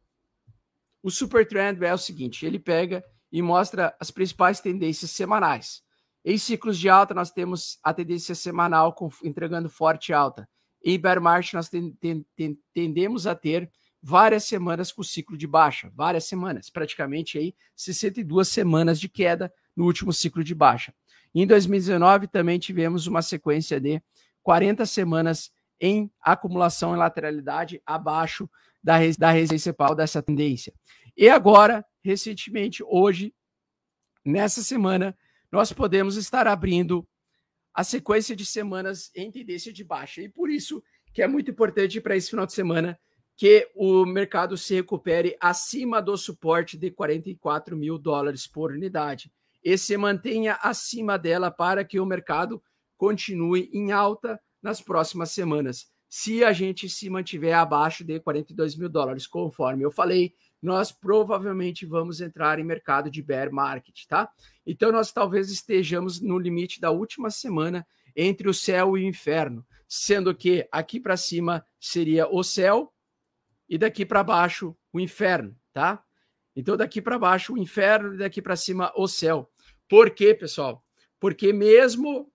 O Super Trend é o seguinte: ele pega e mostra as principais tendências semanais. Em ciclos de alta, nós temos a tendência semanal entregando forte alta. Em bear market, nós ten, ten, ten, tendemos a ter várias semanas com ciclo de baixa, várias semanas, praticamente aí 62 semanas de queda no último ciclo de baixa. Em 2019 também tivemos uma sequência de 40 semanas em acumulação em lateralidade abaixo da, da resistência principal dessa tendência. E agora, recentemente, hoje, nessa semana, nós podemos estar abrindo a sequência de semanas em tendência de baixa. E por isso que é muito importante para esse final de semana que o mercado se recupere acima do suporte de 44 mil dólares por unidade e se mantenha acima dela para que o mercado continue em alta nas próximas semanas. Se a gente se mantiver abaixo de 42 mil dólares, conforme eu falei, nós provavelmente vamos entrar em mercado de bear market, tá? Então nós talvez estejamos no limite da última semana entre o céu e o inferno, sendo que aqui para cima seria o céu e daqui para baixo o inferno, tá? Então daqui para baixo o inferno e daqui para cima o céu. Por quê, pessoal? Porque mesmo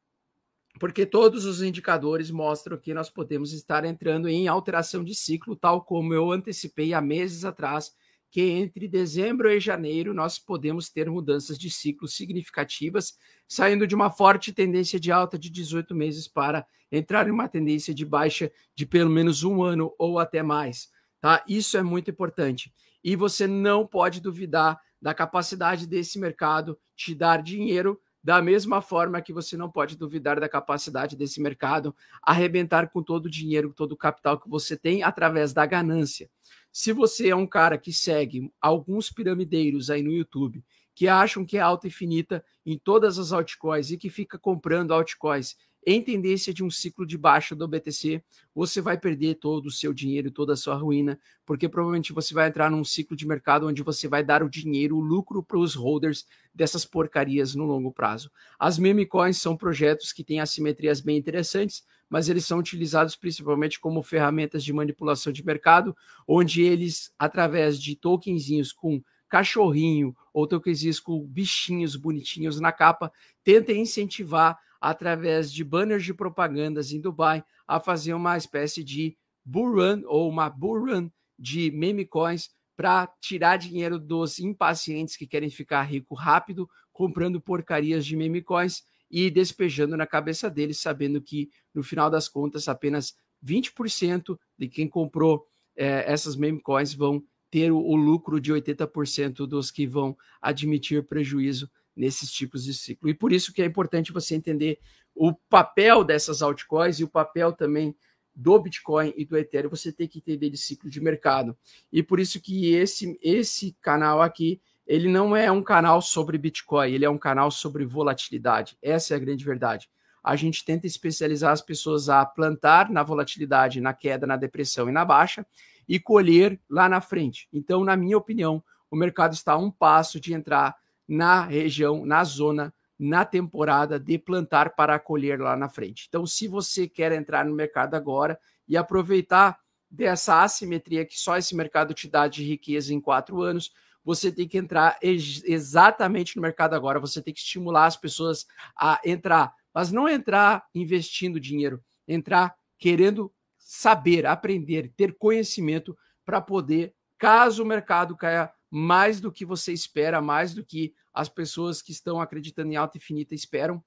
porque todos os indicadores mostram que nós podemos estar entrando em alteração de ciclo, tal como eu antecipei há meses atrás que entre dezembro e janeiro nós podemos ter mudanças de ciclo significativas, saindo de uma forte tendência de alta de 18 meses para entrar em uma tendência de baixa de pelo menos um ano ou até mais. Tá? Isso é muito importante. E você não pode duvidar da capacidade desse mercado te dar dinheiro da mesma forma que você não pode duvidar da capacidade desse mercado arrebentar com todo o dinheiro, todo o capital que você tem através da ganância. Se você é um cara que segue alguns piramideiros aí no YouTube que acham que é alta infinita em todas as altcoins e que fica comprando altcoins em tendência de um ciclo de baixa do BTC, você vai perder todo o seu dinheiro, toda a sua ruína, porque provavelmente você vai entrar num ciclo de mercado onde você vai dar o dinheiro, o lucro para os holders dessas porcarias no longo prazo. As meme coins são projetos que têm assimetrias bem interessantes, mas eles são utilizados principalmente como ferramentas de manipulação de mercado, onde eles, através de tokenzinhos com cachorrinho ou tokenzinhos com bichinhos bonitinhos na capa, tentam incentivar através de banners de propagandas em Dubai, a fazer uma espécie de bull run ou uma bull run de meme coins para tirar dinheiro dos impacientes que querem ficar rico rápido, comprando porcarias de meme coins e despejando na cabeça deles, sabendo que no final das contas apenas 20% de quem comprou é, essas meme coins vão ter o, o lucro de 80% dos que vão admitir prejuízo nesses tipos de ciclo. E por isso que é importante você entender o papel dessas altcoins e o papel também do Bitcoin e do Ethereum, você tem que entender de ciclo de mercado. E por isso que esse esse canal aqui, ele não é um canal sobre Bitcoin, ele é um canal sobre volatilidade. Essa é a grande verdade. A gente tenta especializar as pessoas a plantar na volatilidade, na queda, na depressão e na baixa e colher lá na frente. Então, na minha opinião, o mercado está a um passo de entrar na região, na zona, na temporada de plantar para colher lá na frente. Então, se você quer entrar no mercado agora e aproveitar dessa assimetria que só esse mercado te dá de riqueza em quatro anos, você tem que entrar ex exatamente no mercado agora. Você tem que estimular as pessoas a entrar, mas não entrar investindo dinheiro, entrar querendo saber, aprender, ter conhecimento para poder, caso o mercado caia mais do que você espera, mais do que as pessoas que estão acreditando em alta infinita esperam,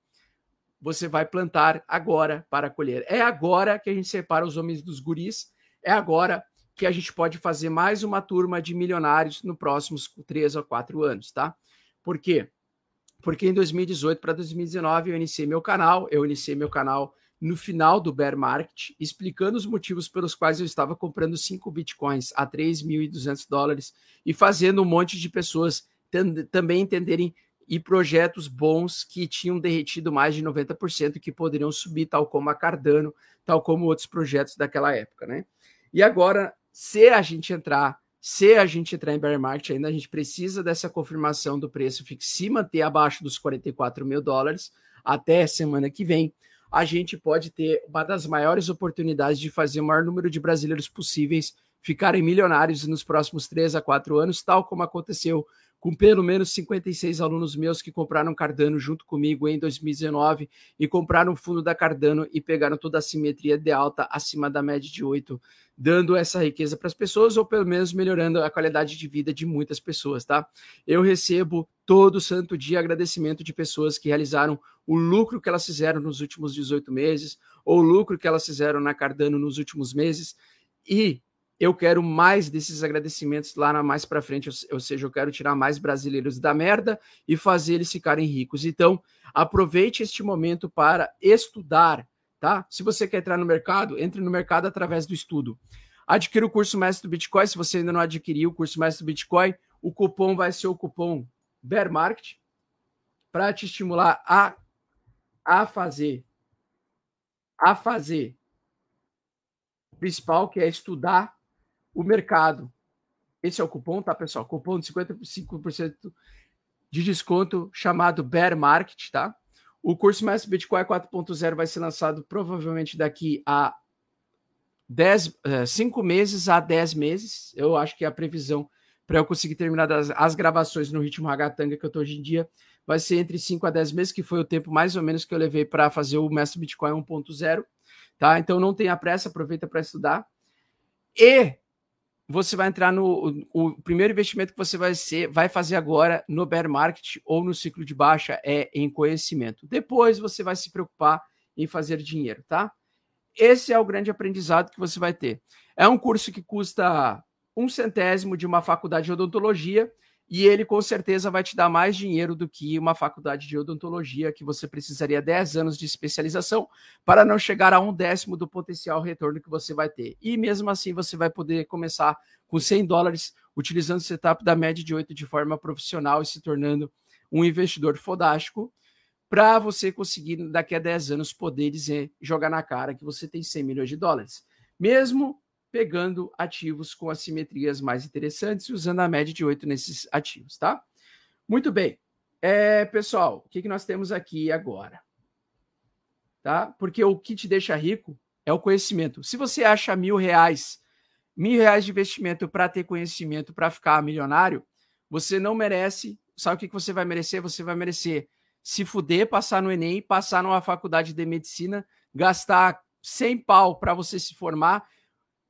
você vai plantar agora para colher. É agora que a gente separa os homens dos guris, é agora que a gente pode fazer mais uma turma de milionários nos próximos três ou quatro anos, tá? Por quê? Porque em 2018 para 2019 eu iniciei meu canal, eu iniciei meu canal no final do bear market, explicando os motivos pelos quais eu estava comprando 5 bitcoins a 3.200 dólares e fazendo um monte de pessoas também entenderem e projetos bons que tinham derretido mais de 90% que poderiam subir, tal como a Cardano, tal como outros projetos daquela época, né? E agora, se a gente entrar, se a gente entrar em bear market ainda, a gente precisa dessa confirmação do preço se manter abaixo dos 44 mil dólares até semana que vem. A gente pode ter uma das maiores oportunidades de fazer o maior número de brasileiros possíveis ficarem milionários nos próximos três a quatro anos, tal como aconteceu com pelo menos 56 alunos meus que compraram Cardano junto comigo em 2019 e compraram o fundo da Cardano e pegaram toda a simetria de alta acima da média de 8, dando essa riqueza para as pessoas ou pelo menos melhorando a qualidade de vida de muitas pessoas, tá? Eu recebo todo santo dia agradecimento de pessoas que realizaram o lucro que elas fizeram nos últimos 18 meses ou o lucro que elas fizeram na Cardano nos últimos meses e eu quero mais desses agradecimentos lá mais para frente, ou seja, eu quero tirar mais brasileiros da merda e fazer eles ficarem ricos. Então, aproveite este momento para estudar, tá? Se você quer entrar no mercado, entre no mercado através do estudo. Adquira o curso Mestre do Bitcoin, se você ainda não adquiriu o curso Mestre do Bitcoin, o cupom vai ser o cupom Bear Market para te estimular a a fazer a fazer o principal que é estudar o mercado. Esse é o cupom, tá, pessoal? Cupom de 55% de desconto chamado Bear Market, tá? O curso Mestre Bitcoin 4.0 vai ser lançado provavelmente daqui a 10, 5 eh, meses a 10 meses. Eu acho que a previsão para eu conseguir terminar das, as gravações no ritmo Ragatanga que eu estou hoje em dia vai ser entre 5 a 10 meses, que foi o tempo mais ou menos que eu levei para fazer o Mestre Bitcoin 1.0, tá? Então não tenha pressa, aproveita para estudar. E você vai entrar no o primeiro investimento que você vai ser, vai fazer agora no bear market ou no ciclo de baixa é em conhecimento. Depois você vai se preocupar em fazer dinheiro, tá? Esse é o grande aprendizado que você vai ter. É um curso que custa um centésimo de uma faculdade de odontologia e ele com certeza vai te dar mais dinheiro do que uma faculdade de odontologia, que você precisaria 10 anos de especialização para não chegar a um décimo do potencial retorno que você vai ter. E mesmo assim, você vai poder começar com 100 dólares, utilizando o setup da média de 8 de forma profissional e se tornando um investidor fodástico, para você conseguir, daqui a 10 anos, poder dizer, jogar na cara que você tem 100 milhões de dólares. Mesmo pegando ativos com assimetrias mais interessantes e usando a média de 8 nesses ativos, tá? Muito bem. É, pessoal, o que, que nós temos aqui agora? Tá? Porque o que te deixa rico é o conhecimento. Se você acha mil reais, mil reais de investimento para ter conhecimento, para ficar milionário, você não merece. Sabe o que, que você vai merecer? Você vai merecer se fuder, passar no Enem, passar numa faculdade de medicina, gastar 100 pau para você se formar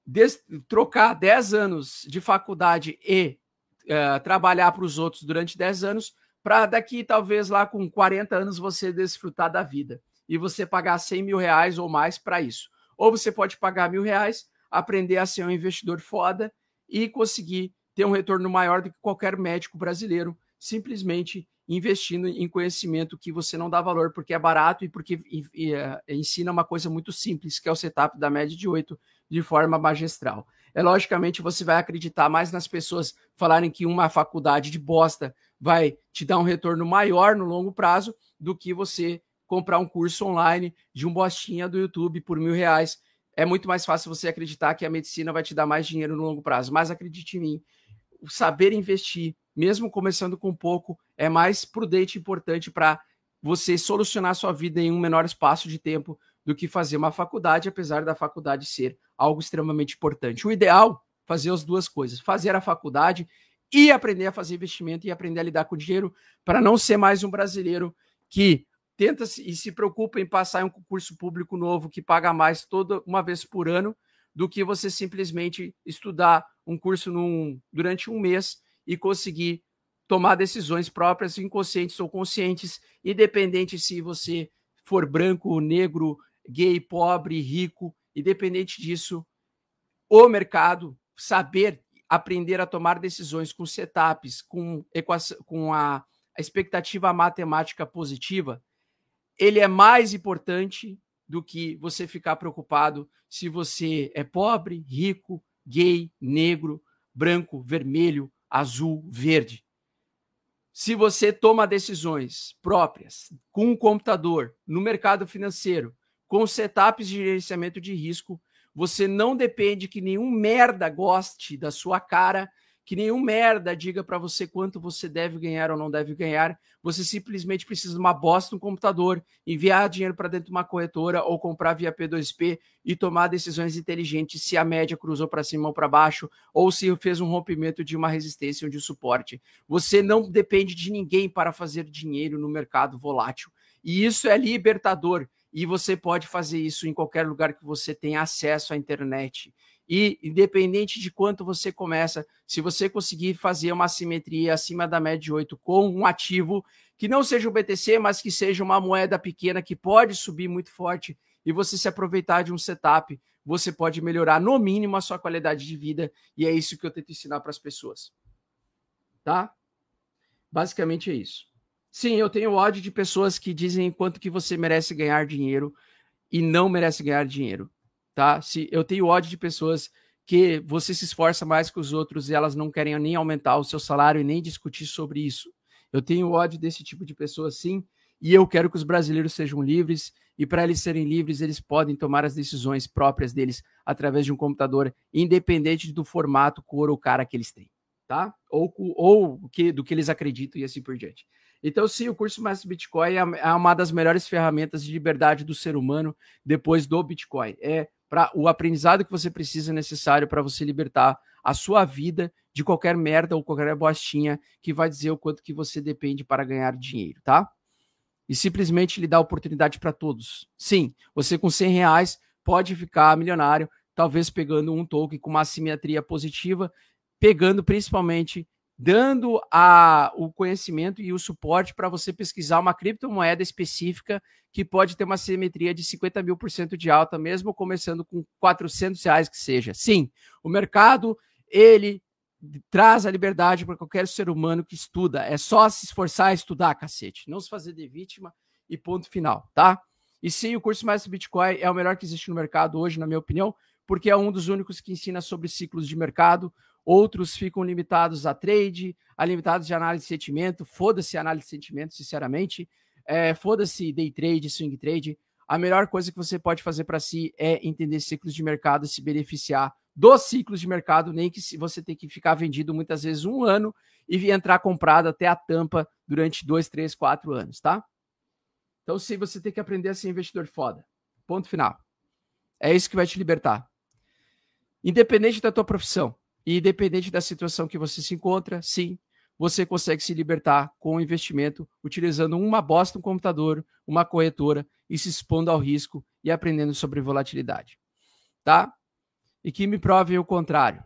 des, trocar 10 anos de faculdade e uh, trabalhar para os outros durante 10 anos, para daqui, talvez lá com 40 anos, você desfrutar da vida e você pagar 100 mil reais ou mais para isso. Ou você pode pagar mil reais, aprender a ser um investidor foda e conseguir ter um retorno maior do que qualquer médico brasileiro, simplesmente investindo em conhecimento que você não dá valor porque é barato e porque e, e, uh, ensina uma coisa muito simples, que é o setup da média de 8 de forma magistral. É logicamente você vai acreditar mais nas pessoas falarem que uma faculdade de bosta vai te dar um retorno maior no longo prazo do que você comprar um curso online de um bostinha do YouTube por mil reais. É muito mais fácil você acreditar que a medicina vai te dar mais dinheiro no longo prazo. Mas acredite em mim, saber investir, mesmo começando com pouco, é mais prudente e importante para você solucionar sua vida em um menor espaço de tempo do que fazer uma faculdade, apesar da faculdade ser algo extremamente importante. O ideal fazer as duas coisas: fazer a faculdade e aprender a fazer investimento e aprender a lidar com dinheiro para não ser mais um brasileiro que tenta e se preocupa em passar em um concurso público novo que paga mais toda uma vez por ano do que você simplesmente estudar um curso num, durante um mês e conseguir tomar decisões próprias, inconscientes ou conscientes, independente se você for branco, negro, gay, pobre, rico, independente disso, o mercado saber aprender a tomar decisões com setups, com, equação, com a, a expectativa matemática positiva, ele é mais importante do que você ficar preocupado se você é pobre, rico, gay, negro, branco, vermelho, azul, verde. Se você toma decisões próprias com um computador no mercado financeiro, com setups de gerenciamento de risco, você não depende que nenhum merda goste da sua cara, que nenhum merda diga para você quanto você deve ganhar ou não deve ganhar. Você simplesmente precisa de uma bosta no computador, enviar dinheiro para dentro de uma corretora ou comprar via P2P e tomar decisões inteligentes se a média cruzou para cima ou para baixo ou se fez um rompimento de uma resistência ou de suporte. Você não depende de ninguém para fazer dinheiro no mercado volátil. E isso é libertador. E você pode fazer isso em qualquer lugar que você tenha acesso à internet. E independente de quanto você começa, se você conseguir fazer uma simetria acima da média de 8 com um ativo que não seja o BTC, mas que seja uma moeda pequena que pode subir muito forte e você se aproveitar de um setup, você pode melhorar no mínimo a sua qualidade de vida e é isso que eu tento ensinar para as pessoas. Tá? Basicamente é isso. Sim, eu tenho ódio de pessoas que dizem quanto que você merece ganhar dinheiro e não merece ganhar dinheiro tá? Se eu tenho ódio de pessoas que você se esforça mais que os outros e elas não querem nem aumentar o seu salário e nem discutir sobre isso. Eu tenho ódio desse tipo de pessoa sim, e eu quero que os brasileiros sejam livres e para eles serem livres, eles podem tomar as decisões próprias deles através de um computador, independente do formato, cor ou cara que eles têm, tá? Ou, ou que, do que eles acreditam e assim por diante. Então, sim, o curso Mestre Bitcoin é, é uma das melhores ferramentas de liberdade do ser humano depois do Bitcoin. É para o aprendizado que você precisa necessário para você libertar a sua vida de qualquer merda ou qualquer bostinha que vai dizer o quanto que você depende para ganhar dinheiro, tá? E simplesmente lhe dá oportunidade para todos. Sim, você com 100 reais pode ficar milionário, talvez pegando um token com uma assimetria positiva, pegando principalmente dando a, o conhecimento e o suporte para você pesquisar uma criptomoeda específica que pode ter uma simetria de 50 mil por cento de alta, mesmo começando com 400 reais que seja. Sim, o mercado, ele traz a liberdade para qualquer ser humano que estuda. É só se esforçar a estudar, cacete. Não se fazer de vítima e ponto final, tá? E sim, o curso Mestre Bitcoin é o melhor que existe no mercado hoje, na minha opinião, porque é um dos únicos que ensina sobre ciclos de mercado, outros ficam limitados a trade, a limitados de análise de sentimento, foda-se análise de sentimento, sinceramente, é, foda-se day trade, swing trade, a melhor coisa que você pode fazer para si é entender ciclos de mercado, se beneficiar dos ciclos de mercado, nem que você tem que ficar vendido muitas vezes um ano e entrar comprado até a tampa durante dois, três, quatro anos, tá? Então, se você tem que aprender a ser investidor foda, ponto final. É isso que vai te libertar. Independente da tua profissão, e independente da situação que você se encontra, sim, você consegue se libertar com o investimento utilizando uma bosta, um computador, uma corretora e se expondo ao risco e aprendendo sobre volatilidade. Tá? E que me provem o contrário.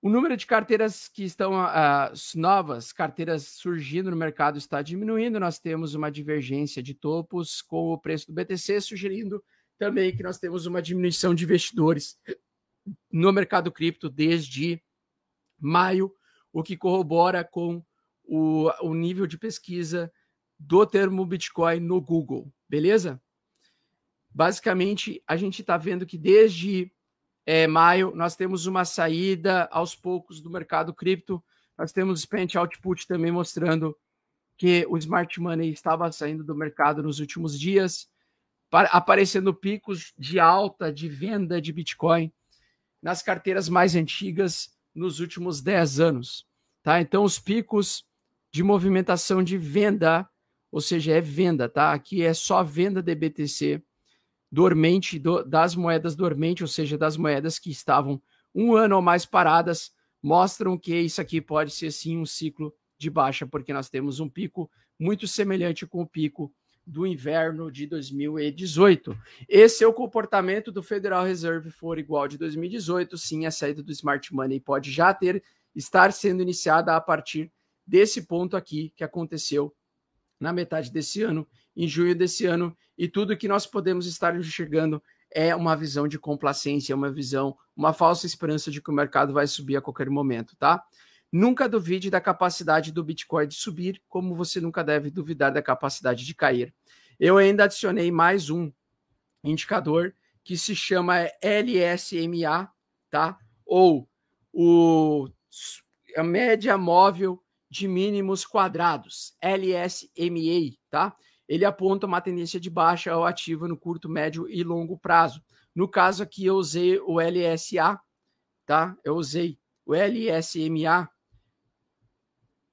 O número de carteiras que estão uh, novas, carteiras surgindo no mercado, está diminuindo. Nós temos uma divergência de topos com o preço do BTC, sugerindo também que nós temos uma diminuição de investidores no mercado cripto desde maio, o que corrobora com o, o nível de pesquisa do termo Bitcoin no Google, beleza? Basicamente, a gente está vendo que desde é, maio nós temos uma saída aos poucos do mercado cripto. Nós temos o Spent Output também mostrando que o smart money estava saindo do mercado nos últimos dias, aparecendo picos de alta de venda de Bitcoin nas carteiras mais antigas nos últimos 10 anos. Tá? Então, os picos de movimentação de venda, ou seja, é venda, tá? Aqui é só venda de BTC dormente, do, das moedas dormentes, ou seja, das moedas que estavam um ano ou mais paradas, mostram que isso aqui pode ser sim um ciclo de baixa, porque nós temos um pico muito semelhante com o pico do inverno de 2018. Esse é o comportamento do Federal Reserve for igual de 2018, sim, a saída do smart money pode já ter estar sendo iniciada a partir desse ponto aqui que aconteceu na metade desse ano, em junho desse ano, e tudo que nós podemos estar enxergando é uma visão de complacência, uma visão, uma falsa esperança de que o mercado vai subir a qualquer momento, tá? Nunca duvide da capacidade do Bitcoin de subir, como você nunca deve duvidar da capacidade de cair. Eu ainda adicionei mais um indicador que se chama LSMA, tá? Ou o, a média móvel de mínimos quadrados, LSMA, tá? Ele aponta uma tendência de baixa ou ativa no curto, médio e longo prazo. No caso aqui eu usei o LSA, tá? Eu usei o LSMA,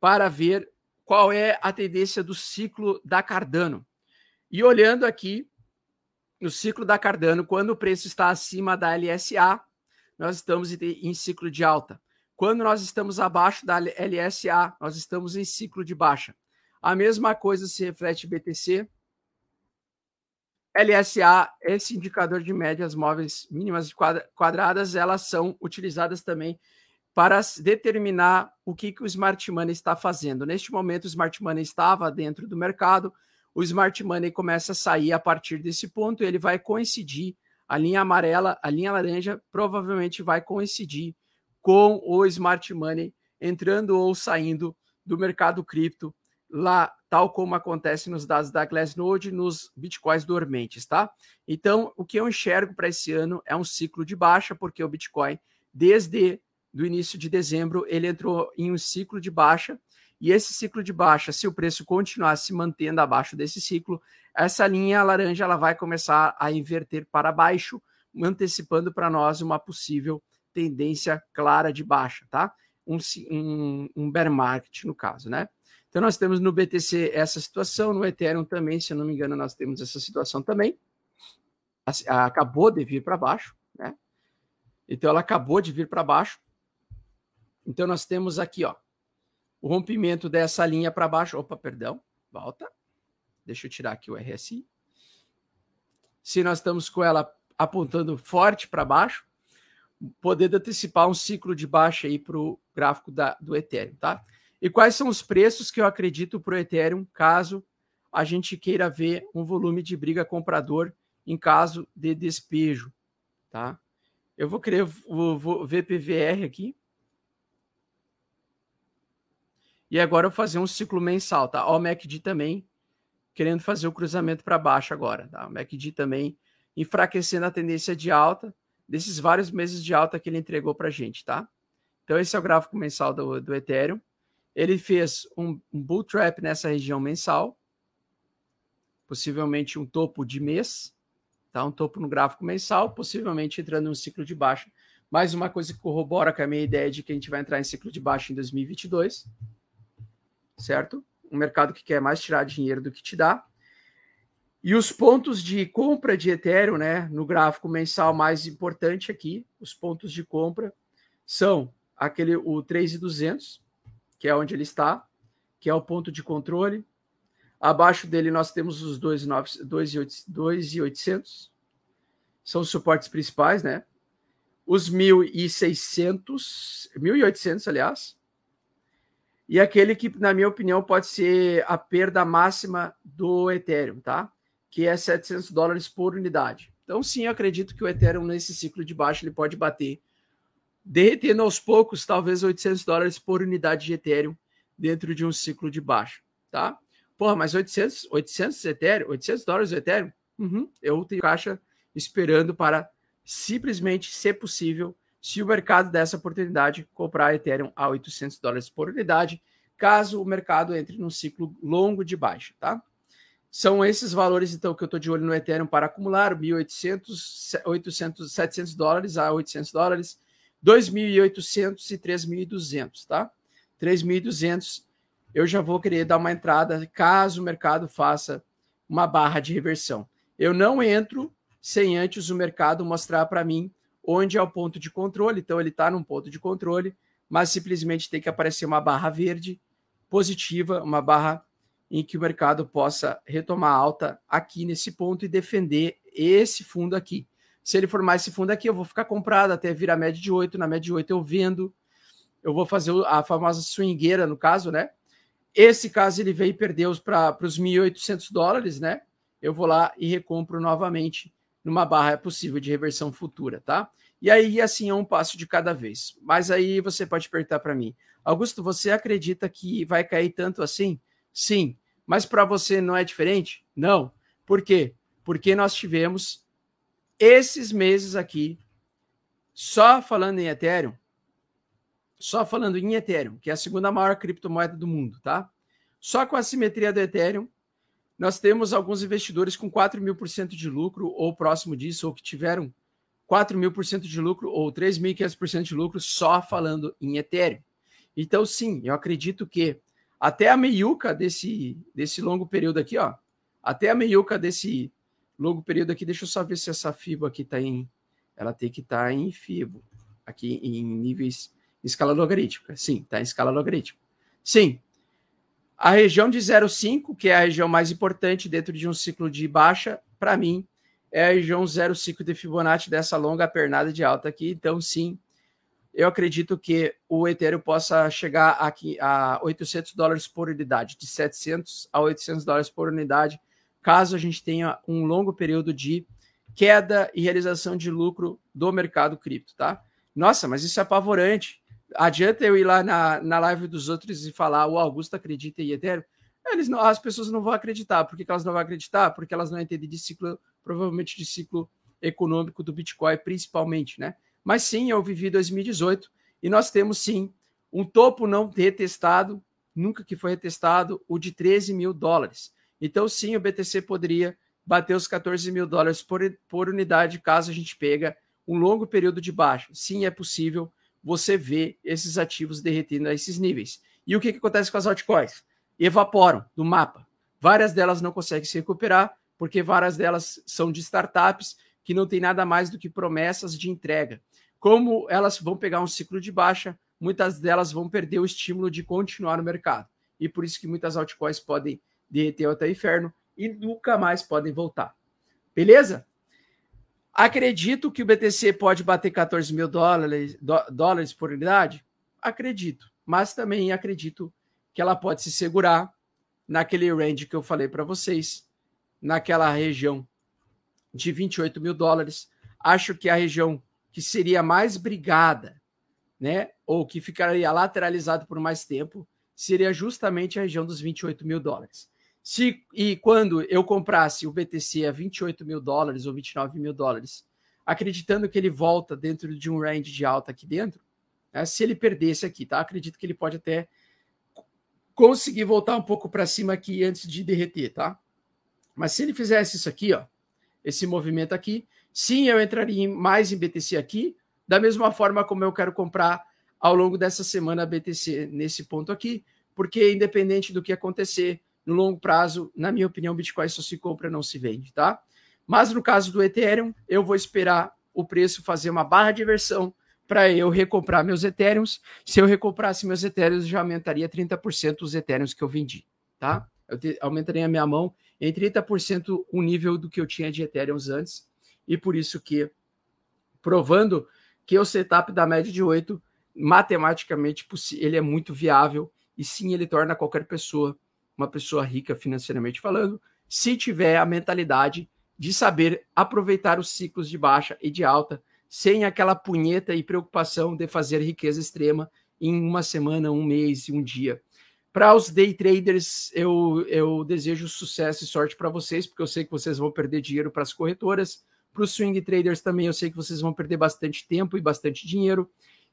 para ver qual é a tendência do ciclo da Cardano. E olhando aqui no ciclo da Cardano, quando o preço está acima da LSA, nós estamos em ciclo de alta. Quando nós estamos abaixo da LSA, nós estamos em ciclo de baixa. A mesma coisa se reflete BTC. LSA, esse indicador de médias móveis mínimas quadradas, elas são utilizadas também para determinar o que, que o Smart Money está fazendo. Neste momento, o Smart Money estava dentro do mercado, o Smart Money começa a sair a partir desse ponto, ele vai coincidir, a linha amarela, a linha laranja provavelmente vai coincidir com o Smart Money entrando ou saindo do mercado cripto, lá, tal como acontece nos dados da Glassnode, nos bitcoins dormentes, tá? Então, o que eu enxergo para esse ano é um ciclo de baixa, porque o Bitcoin, desde do início de dezembro, ele entrou em um ciclo de baixa, e esse ciclo de baixa, se o preço continuar se mantendo abaixo desse ciclo, essa linha laranja ela vai começar a inverter para baixo, antecipando para nós uma possível tendência clara de baixa, tá? Um, um, um bear market, no caso, né? Então, nós temos no BTC essa situação, no Ethereum também, se eu não me engano, nós temos essa situação também. Acabou de vir para baixo, né? Então, ela acabou de vir para baixo. Então, nós temos aqui, ó, o rompimento dessa linha para baixo. Opa, perdão, volta. Deixa eu tirar aqui o RSI. Se nós estamos com ela apontando forte para baixo, podendo antecipar um ciclo de baixa aí para o gráfico da, do Ethereum, tá? E quais são os preços que eu acredito para o Ethereum caso a gente queira ver um volume de briga comprador em caso de despejo, tá? Eu vou querer o VPVR aqui. E agora eu vou fazer um ciclo mensal, tá? Ó, o MACD também querendo fazer o cruzamento para baixo agora, tá? O MACD também enfraquecendo a tendência de alta desses vários meses de alta que ele entregou para a gente, tá? Então, esse é o gráfico mensal do, do Ethereum. Ele fez um, um bull trap nessa região mensal, possivelmente um topo de mês, tá? Um topo no gráfico mensal, possivelmente entrando em um ciclo de baixa. Mais uma coisa que corrobora com a minha ideia de que a gente vai entrar em ciclo de baixa em 2022, certo? Um mercado que quer mais tirar dinheiro do que te dá. E os pontos de compra de Ethereum, né, no gráfico mensal mais importante aqui, os pontos de compra são aquele o 3,200, que é onde ele está, que é o ponto de controle. Abaixo dele nós temos os 2,800, são os suportes principais, né? Os 1.600, 1.800, aliás. E aquele que, na minha opinião, pode ser a perda máxima do Ethereum, tá? que é 700 dólares por unidade. Então, sim, acredito que o Ethereum, nesse ciclo de baixo, ele pode bater, derretendo aos poucos, talvez 800 dólares por unidade de Ethereum dentro de um ciclo de baixo, tá? Porra, mas 800, 800 Ethereum, 800 dólares de Ethereum? Uhum, eu tenho caixa esperando para simplesmente ser possível, se o mercado dessa oportunidade, comprar Ethereum a 800 dólares por unidade, caso o mercado entre num ciclo longo de baixa, tá? São esses valores, então, que eu estou de olho no Ethereum para acumular: 1.800, 800, 700 dólares a 800 dólares, 2.800 e 3.200, tá? 3.200 eu já vou querer dar uma entrada caso o mercado faça uma barra de reversão. Eu não entro sem antes o mercado mostrar para mim onde é o ponto de controle. Então, ele está num ponto de controle, mas simplesmente tem que aparecer uma barra verde positiva, uma barra em que o mercado possa retomar alta aqui nesse ponto e defender esse fundo aqui. Se ele formar esse fundo aqui, eu vou ficar comprado até vir a média de 8, na média de 8 eu vendo, eu vou fazer a famosa swingueira no caso, né? Esse caso ele veio e perdeu para os 1.800 dólares, né? Eu vou lá e recompro novamente numa barra possível de reversão futura, tá? E aí, assim, é um passo de cada vez. Mas aí você pode perguntar para mim, Augusto, você acredita que vai cair tanto assim? Sim. Mas para você não é diferente? Não. Por quê? Porque nós tivemos esses meses aqui, só falando em Ethereum, só falando em Ethereum, que é a segunda maior criptomoeda do mundo, tá? Só com a simetria do Ethereum, nós temos alguns investidores com 4 mil por cento de lucro, ou próximo disso, ou que tiveram 4 mil por cento de lucro ou 3.500% de lucro só falando em Ethereum. Então, sim, eu acredito que até a meiuca desse, desse longo período aqui, ó, até a meiuca desse longo período aqui, deixa eu só ver se essa FIBO aqui está em, ela tem que estar tá em FIBO, aqui em níveis, em escala logarítmica, sim, está em escala logarítmica. Sim, a região de 0,5, que é a região mais importante dentro de um ciclo de baixa, para mim, é a região 0,5 de Fibonacci dessa longa pernada de alta aqui. Então, sim, eu acredito que o Ethereum possa chegar aqui a 800 dólares por unidade, de 700 a 800 dólares por unidade, caso a gente tenha um longo período de queda e realização de lucro do mercado cripto, tá? Nossa, mas isso é apavorante. Adianta eu ir lá na, na live dos outros e falar o Augusto acredita em Ethereum? Eles não, as pessoas não vão acreditar. Por que, que elas não vão acreditar? Porque elas não entendem de ciclo, provavelmente de ciclo econômico do Bitcoin, principalmente, né? Mas sim, eu vivi 2018 e nós temos sim um topo não retestado, nunca que foi retestado, o de 13 mil dólares. Então, sim, o BTC poderia bater os 14 mil dólares por, por unidade caso a gente pega um longo período de baixa. Sim, é possível você ver esses ativos derretendo a esses níveis. E o que, que acontece com as altcoins? Evaporam do mapa. Várias delas não conseguem se recuperar, porque várias delas são de startups que não tem nada mais do que promessas de entrega. Como elas vão pegar um ciclo de baixa, muitas delas vão perder o estímulo de continuar no mercado. E por isso que muitas altcoins podem derreter até o inferno e nunca mais podem voltar. Beleza? Acredito que o BTC pode bater 14 mil dólares, dólares por unidade? Acredito. Mas também acredito que ela pode se segurar naquele range que eu falei para vocês, naquela região de 28 mil dólares. Acho que a região que seria mais brigada, né, ou que ficaria lateralizado por mais tempo, seria justamente a região dos 28 mil dólares. Se, e quando eu comprasse o BTC a 28 mil dólares ou 29 mil dólares, acreditando que ele volta dentro de um range de alta aqui dentro, né, se ele perdesse aqui, tá? Acredito que ele pode até conseguir voltar um pouco para cima aqui antes de derreter, tá? Mas se ele fizesse isso aqui, ó, esse movimento aqui. Sim, eu entraria mais em BTC aqui, da mesma forma como eu quero comprar ao longo dessa semana BTC nesse ponto aqui, porque independente do que acontecer, no longo prazo, na minha opinião, Bitcoin só se compra, não se vende, tá? Mas no caso do Ethereum, eu vou esperar o preço fazer uma barra de versão para eu recomprar meus Ethereums. Se eu recomprasse meus Ethereums, já aumentaria 30% os Ethereums que eu vendi, tá? Eu te, aumentaria a minha mão em 30% o nível do que eu tinha de Ethereum antes, e por isso que, provando que o setup da média de 8, matematicamente, ele é muito viável, e sim, ele torna qualquer pessoa uma pessoa rica financeiramente falando, se tiver a mentalidade de saber aproveitar os ciclos de baixa e de alta, sem aquela punheta e preocupação de fazer riqueza extrema em uma semana, um mês, um dia. Para os day traders, eu, eu desejo sucesso e sorte para vocês, porque eu sei que vocês vão perder dinheiro para as corretoras. Para os swing traders também, eu sei que vocês vão perder bastante tempo e bastante dinheiro.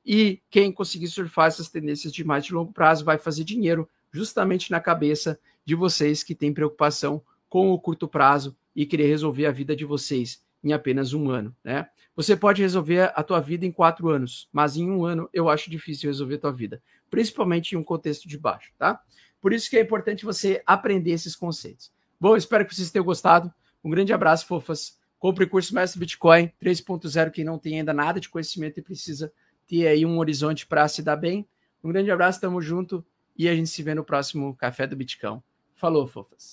E quem conseguir surfar essas tendências de mais de longo prazo vai fazer dinheiro justamente na cabeça de vocês que têm preocupação com o curto prazo e querer resolver a vida de vocês em apenas um ano, né? Você pode resolver a tua vida em quatro anos, mas em um ano eu acho difícil resolver a tua vida principalmente em um contexto de baixo, tá? Por isso que é importante você aprender esses conceitos. Bom, espero que vocês tenham gostado. Um grande abraço, fofas. Compre o curso Mestre Bitcoin 3.0, quem não tem ainda nada de conhecimento e precisa ter aí um horizonte para se dar bem. Um grande abraço, tamo junto e a gente se vê no próximo Café do Bitcoin. Falou, fofas.